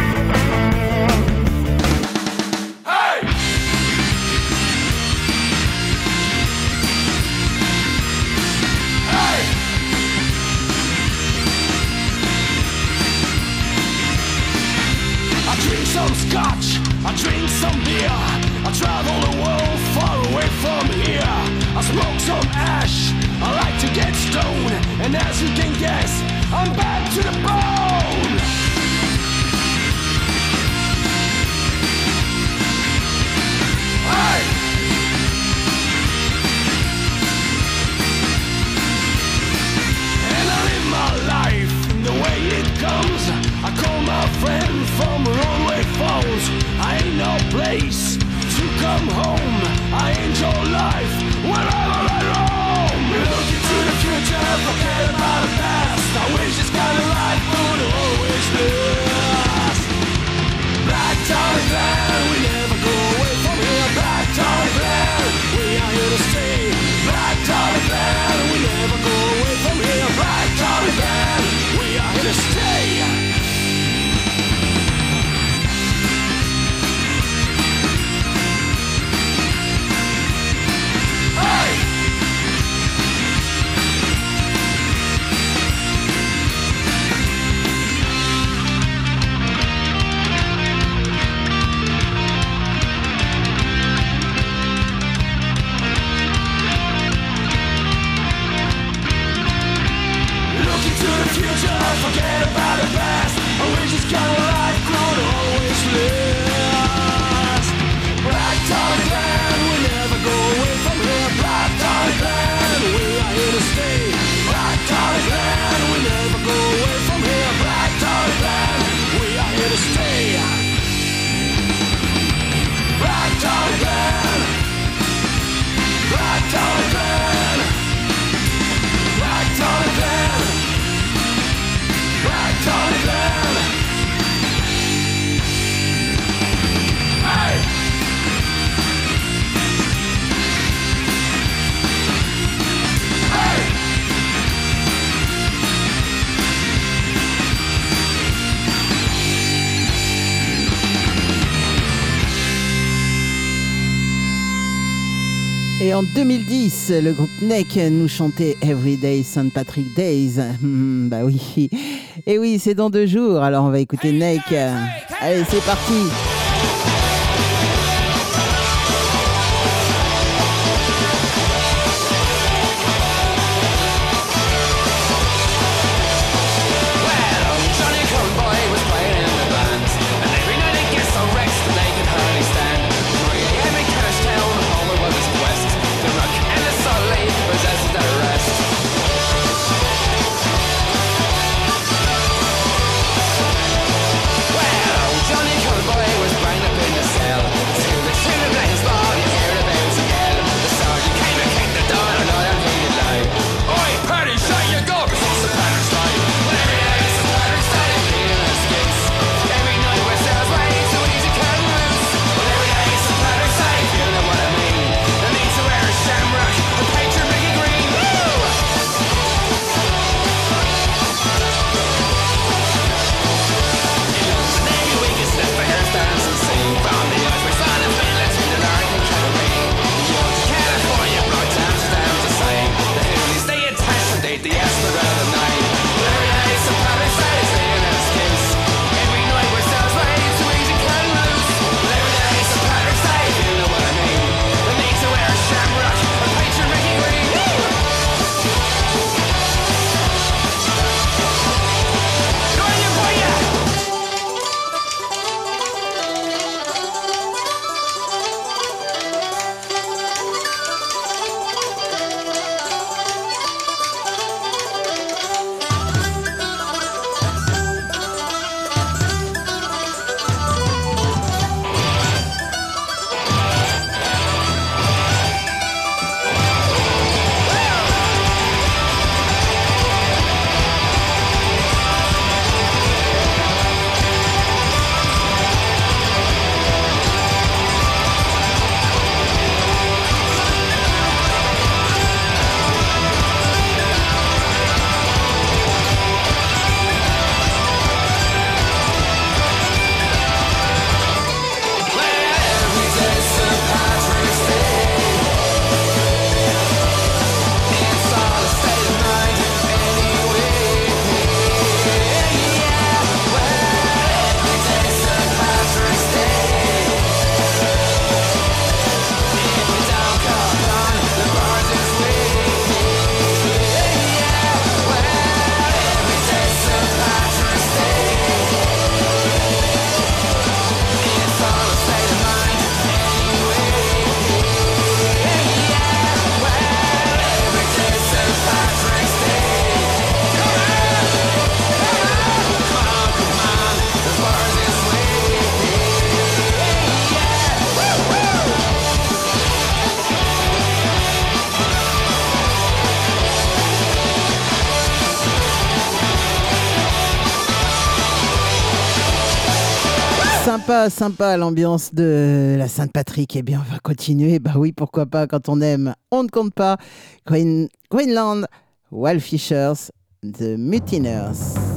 against Et en 2010, le groupe NEC nous chantait Everyday St. Patrick Days. Hmm, bah oui. Et oui, c'est dans deux jours, alors on va écouter NEC. Allez, c'est parti. Sympa, l'ambiance de la Sainte-Patrick. Eh bien, on va continuer. Bah oui, pourquoi pas, quand on aime, on ne compte pas. Green, Greenland, Wildfishers, The Mutineers.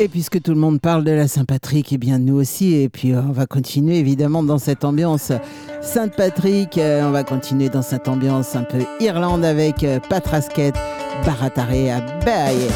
Et puisque tout le monde parle de la Saint-Patrick, et eh bien nous aussi, et puis euh, on va continuer évidemment dans cette ambiance Saint-Patrick, euh, on va continuer dans cette ambiance un peu Irlande avec euh, Patrasquette, Barataré à Baye.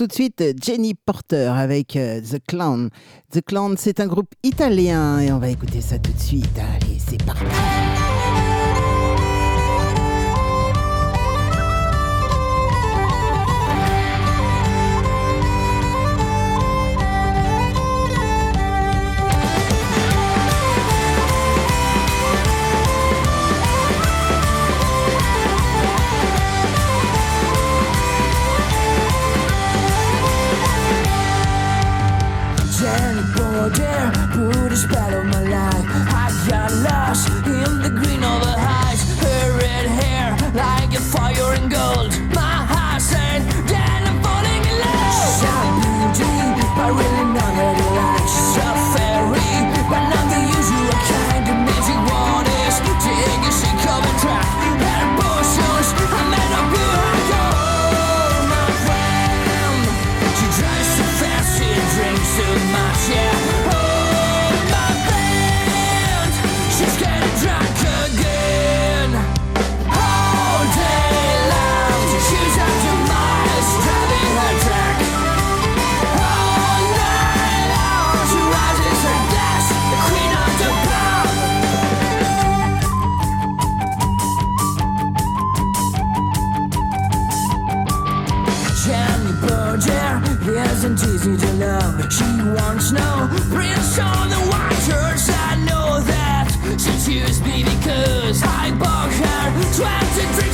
tout de suite euh, Jenny Porter avec euh, The Clown. The Clown, c'est un groupe italien et on va écouter ça tout de suite. Allez, c'est parti. Just battle of my life. Prince on the white church. I know that she chose me because I bought her 23.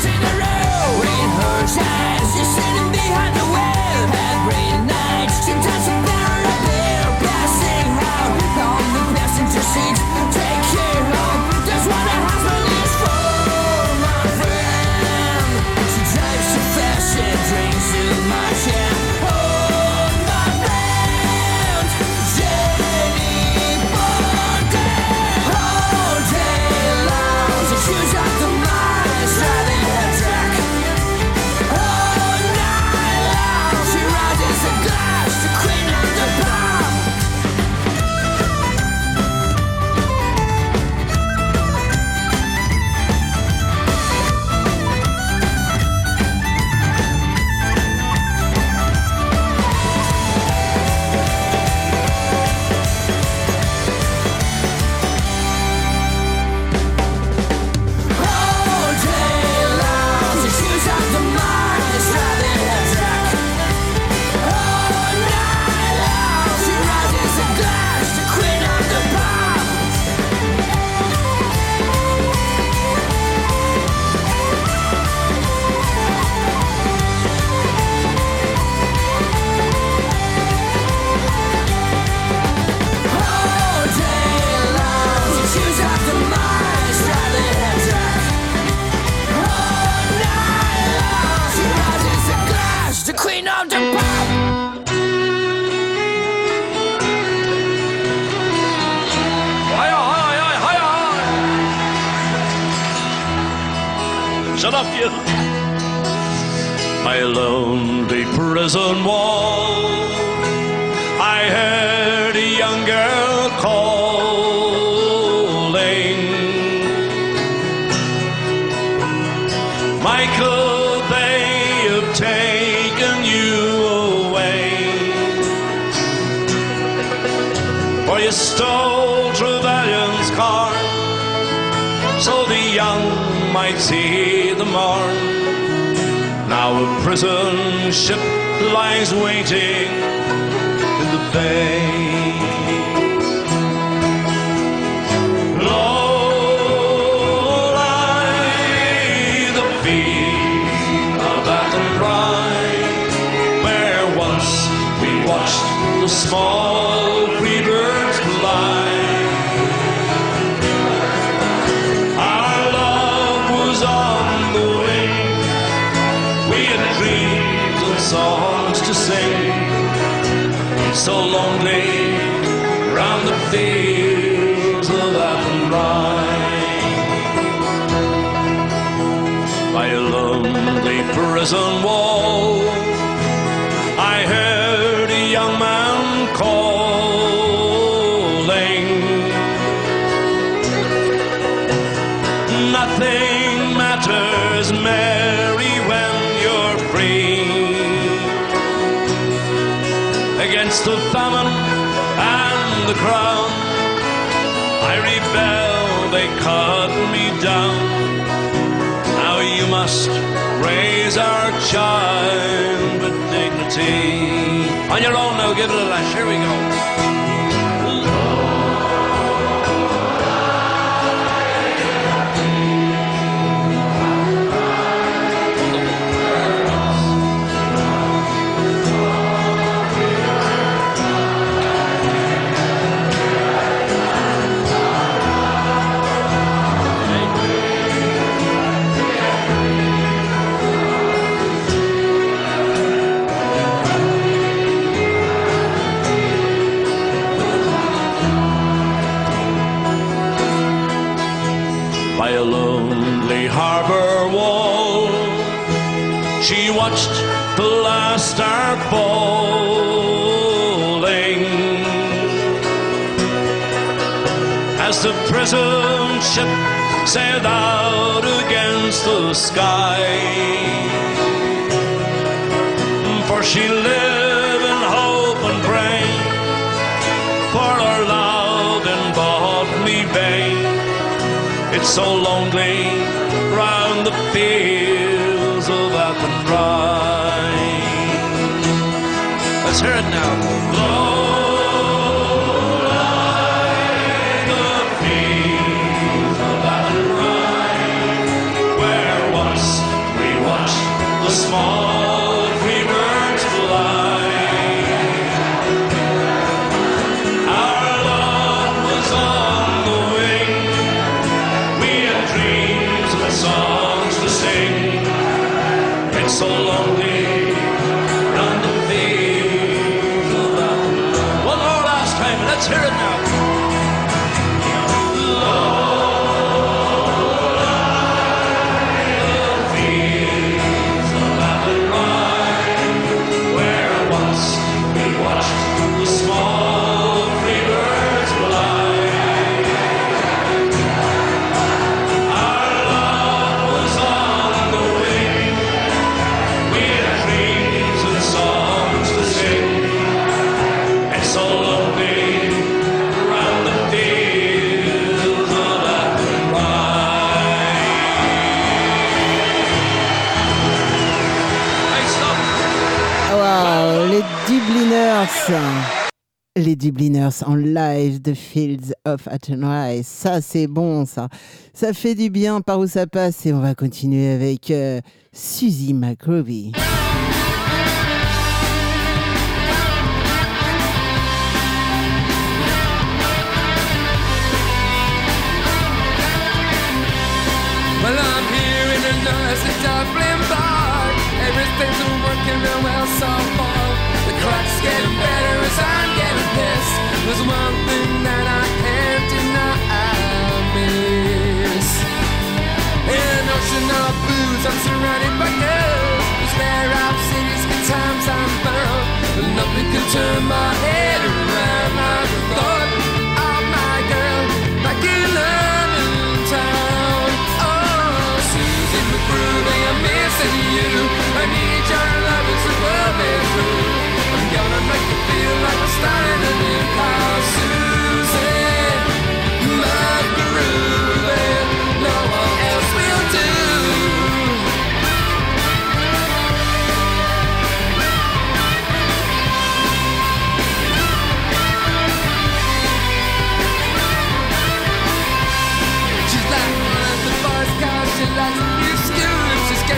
Down. Now you must raise our child with dignity. On your own now, give it a lash. Here we go. As prison ship sailed out against the sky. For she lived in hope and pray for her love in Bodley Bay. It's so lonely round the fields of Athenry. Let's hear it now. Dubliners en live de Fields of Athenry. Ça, c'est bon, ça. Ça fait du bien par où ça passe. Et on va continuer avec euh, Suzy McGrovey. Pissed. There's one thing that I can't deny I miss. An ocean of booze, I'm surrounded by girls. There's fair out cities, good times I'm found. But nothing can turn my head around.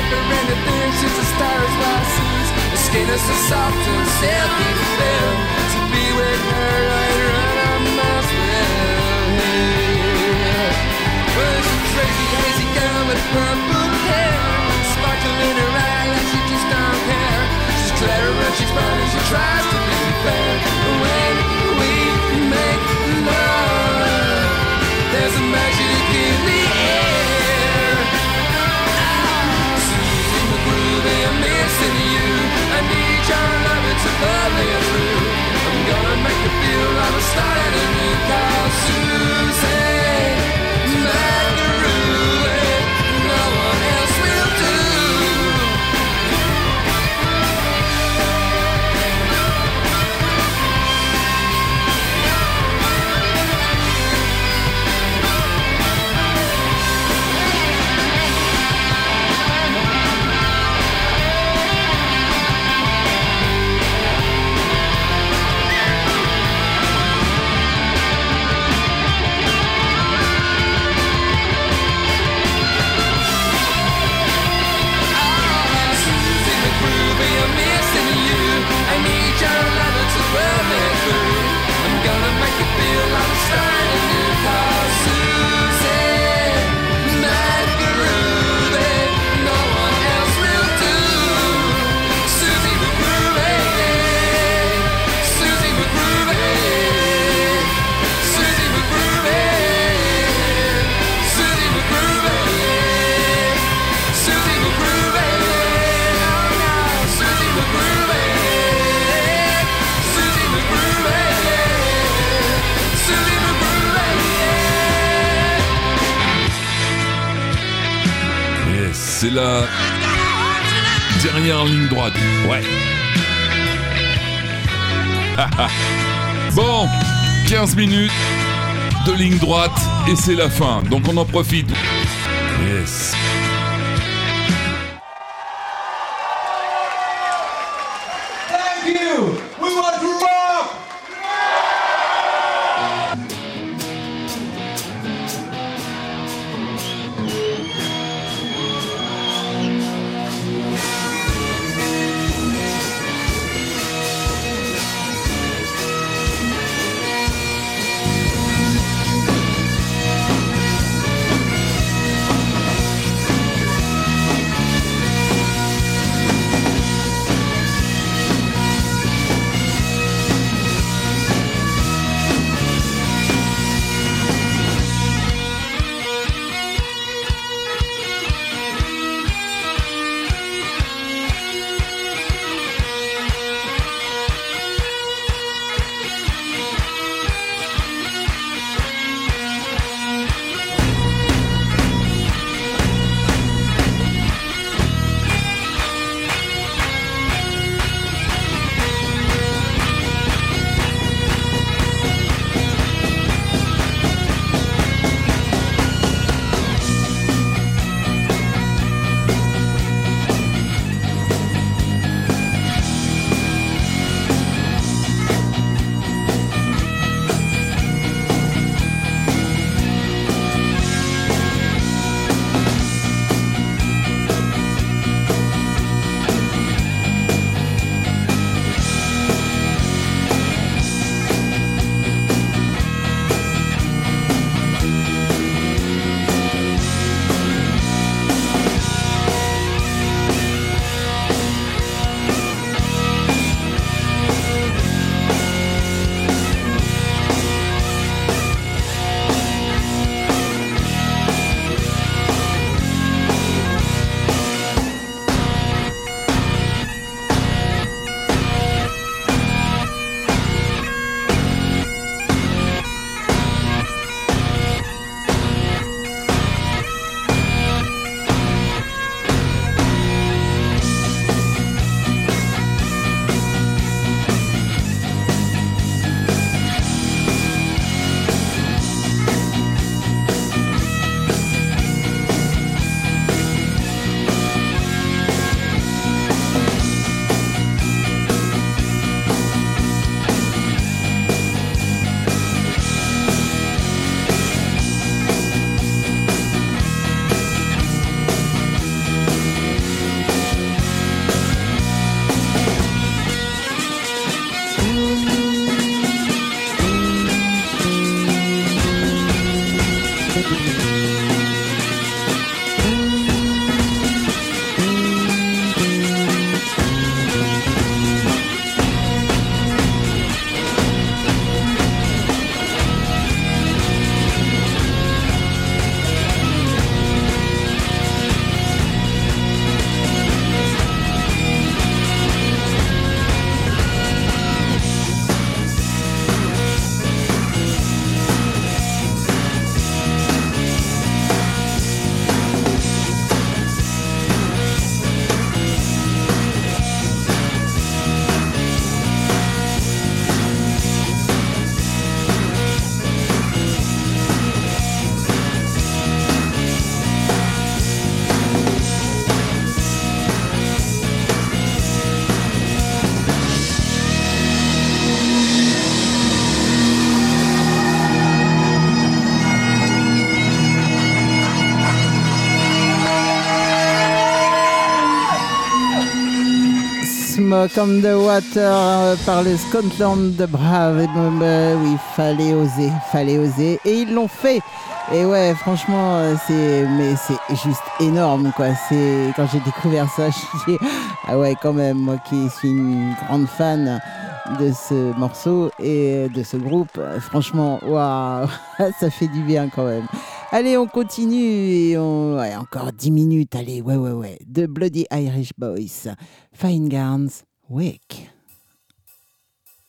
For anything, she's a star as well Suze Her skin is so soft and silky fair To be with her, I'd run a mile well Well, she's crazy, hazy girl with purple hair. Sparkling in her eye like she just don't care. She's clever and she's fun and she tries to be fair started Carolina to. I'm gonna make you feel I'm standing. C'est la dernière ligne droite. Ouais. bon, 15 minutes de ligne droite et c'est la fin. Donc on en profite. Smoke on the Water euh, par le Scotland de Brave. Et ben, oui, fallait oser, fallait oser. Et ils l'ont fait. Et ouais, franchement, euh, c'est mais c'est juste énorme quoi. C'est quand j'ai découvert ça, je dis ah ouais quand même moi qui suis une grande fan de ce morceau et de ce groupe, euh, franchement, waouh, ça fait du bien quand même. Allez, on continue et on ouais, encore 10 minutes. Allez, ouais ouais ouais. The Bloody Irish Boys, Fine Gowns, Wick.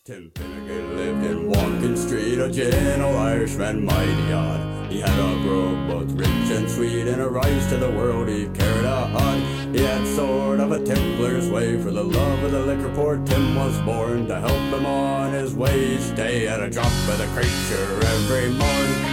Till Finnegan lived in Walking Street, a gentle Irishman, mighty odd. He had a grove both rich and sweet and a rise to the world. He carried a hod. He had sort of a Templar's way. For the love of the liquor, poor Tim was born to help him on his way. Day at a drop of the creature every morn.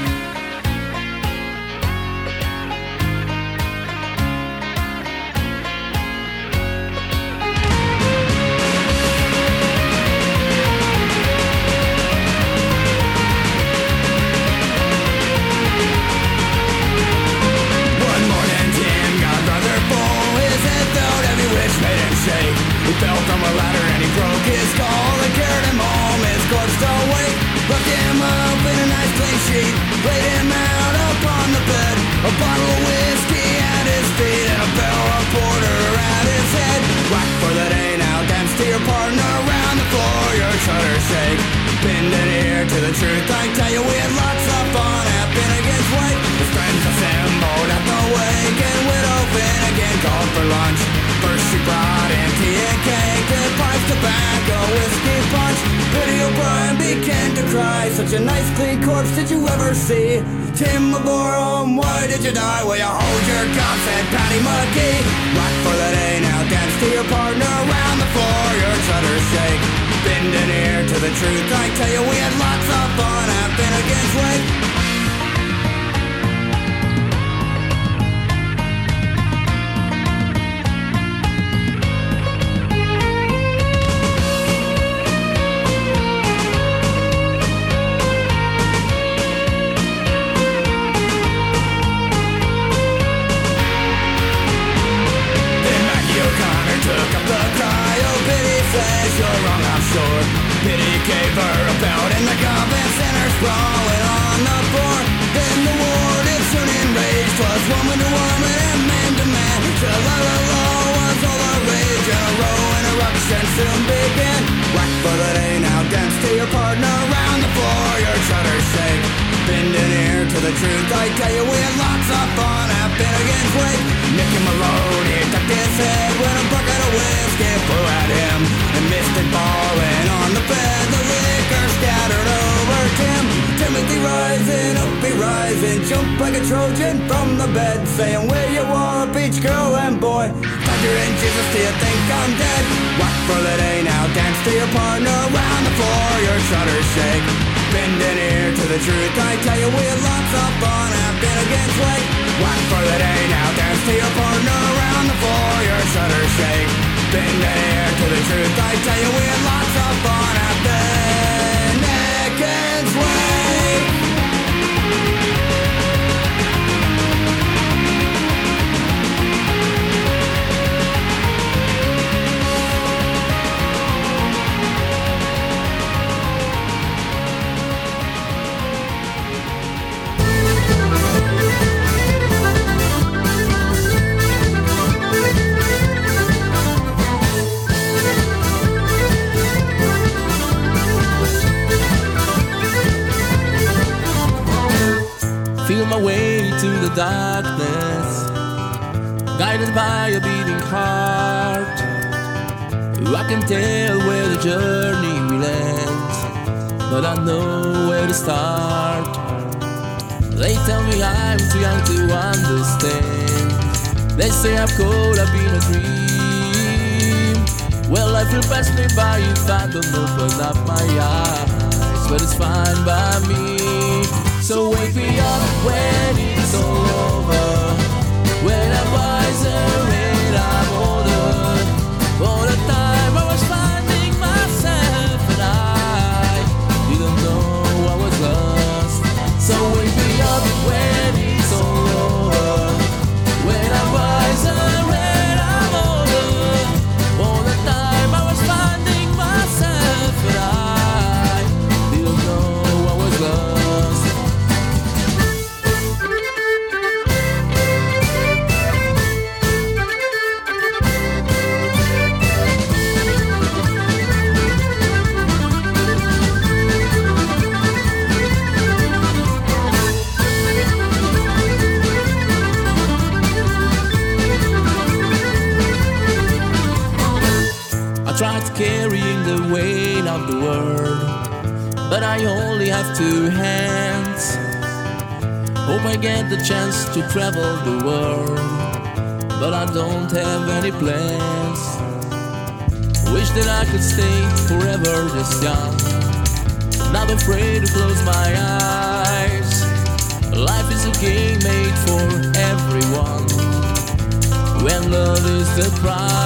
He fell from a ladder and he broke his skull. They carried him home, his corpse to wake. Wrapped him up in a nice clean sheet. Laid him out upon the bed. A bottle of whiskey at his feet and a barrel of porter at his head. Whack for the day now, dance to your partner around the floor. Your shutter shake. Bend an ear to the truth. I tell you, we had lots of fun at Finnegan's Wake. His friends assembled at the wake, and Widow Finnegan called for lunch. First she brought in tea and cake, then pipes, tobacco, whiskey punch. Biddy O'Brien began to cry. Such a nice clean corpse did you ever see? Tim Maborum, why did you die? Well, you hold your gun, said Patty McGee. Rock for the day now, dance to your partner around the floor. Your shutters shake. Bend an ear to the truth. I tell you, we had lots of fun at Finnegan's Wake. Wrong, I'm gave her a belt in the and sent her sprawling on the floor. Then the ward is soon enraged. Was woman to woman and man to man. Till la la la was all the rage. And a row and eruption soon began. Whack for the day now, dance to your partner around the floor. Your shutters shake. Bend an ear to the truth. I tell you, we had lots of fun at Finnegan's Wake. Nicky Malone, he ducked his head when a bucket of whiskey flew at him. And missed it falling on the bed. The liquor scattered over Tim. Timothy rising, up he rising, jump like a Trojan from the bed, saying, Where you are, beach girl and boy. Thunder and Jesus, do you think I'm dead? Whack for the day now, dance to your partner around the floor. Your shutters shake. Bend an ear to the truth. I tell you, we had lots of fun at Finnegan's Wake. Whack for the day now, dance to your partner around the floor. Your shutters shake. Bend an ear to the truth. I tell you, we had lots of fun at Finnegan's Wake. Feel darkness, guided by a beating heart. I can tell where the journey will end, but I know where to start. They tell me I'm too young to understand. They say I'm cold, I've been a dream. Well, life will pass me by if I don't open up my eyes, but it's fine by me. So wake me up when it's all over. When I'm wiser and I'm older. For the time carrying the weight of the world, but I only have two hands. Hope I get the chance to travel the world, but I don't have any plans. Wish that I could stay forever this young, not afraid to close my eyes. Life is a game made for everyone. When love is the prize,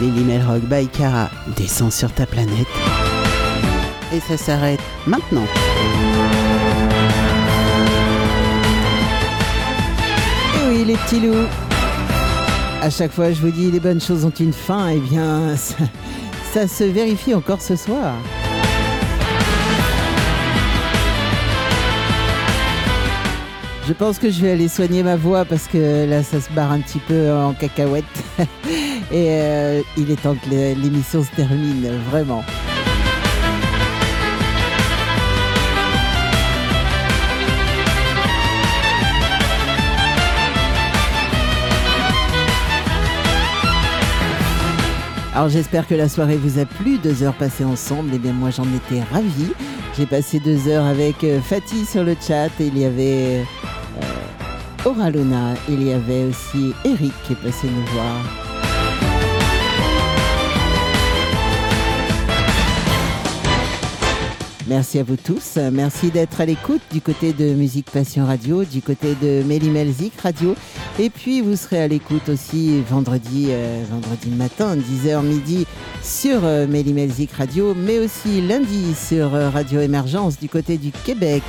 Lily Melrock by Cara descend sur ta planète. Et ça s'arrête maintenant. Et oui, les petits loups. À chaque fois, je vous dis, les bonnes choses ont une fin. Eh bien, ça, ça se vérifie encore ce soir. Je pense que je vais aller soigner ma voix parce que là, ça se barre un petit peu en cacahuète. Et euh, il est temps que l'é- l'émission se termine, vraiment. Alors j'espère que la soirée vous a plu, deux heures passées ensemble, et bien moi j'en étais ravie. J'ai passé deux heures avec euh, Fatih sur le chat, il y avait euh, il y avait aussi Eric qui est passé nous voir. Merci à vous tous. Merci d'être à l'écoute du côté de Musique Passion Radio, du côté de Mélimelzik Radio. Et puis vous serez à l'écoute aussi vendredi, euh, vendredi matin, 10h midi sur euh, Mélimelzik Radio, mais aussi lundi sur euh, Radio Émergence du côté du Québec.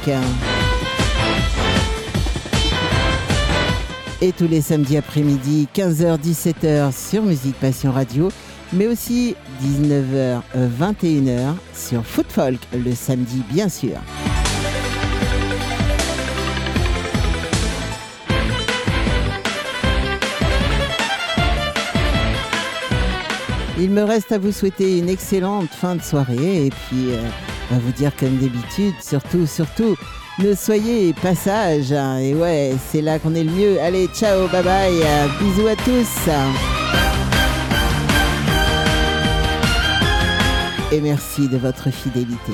Et tous les samedis après-midi, 15h-17h sur Musique Passion Radio. mais aussi 19h, 21h sur Foot Folk le samedi, bien sûr. Il me reste à vous souhaiter une excellente fin de soirée et puis euh, à vous dire comme d'habitude, surtout, surtout, ne soyez pas sages. hein. Et ouais, c'est là qu'on est le mieux. Allez, ciao, bye bye, euh, bisous à tous. Et merci de votre fidélité.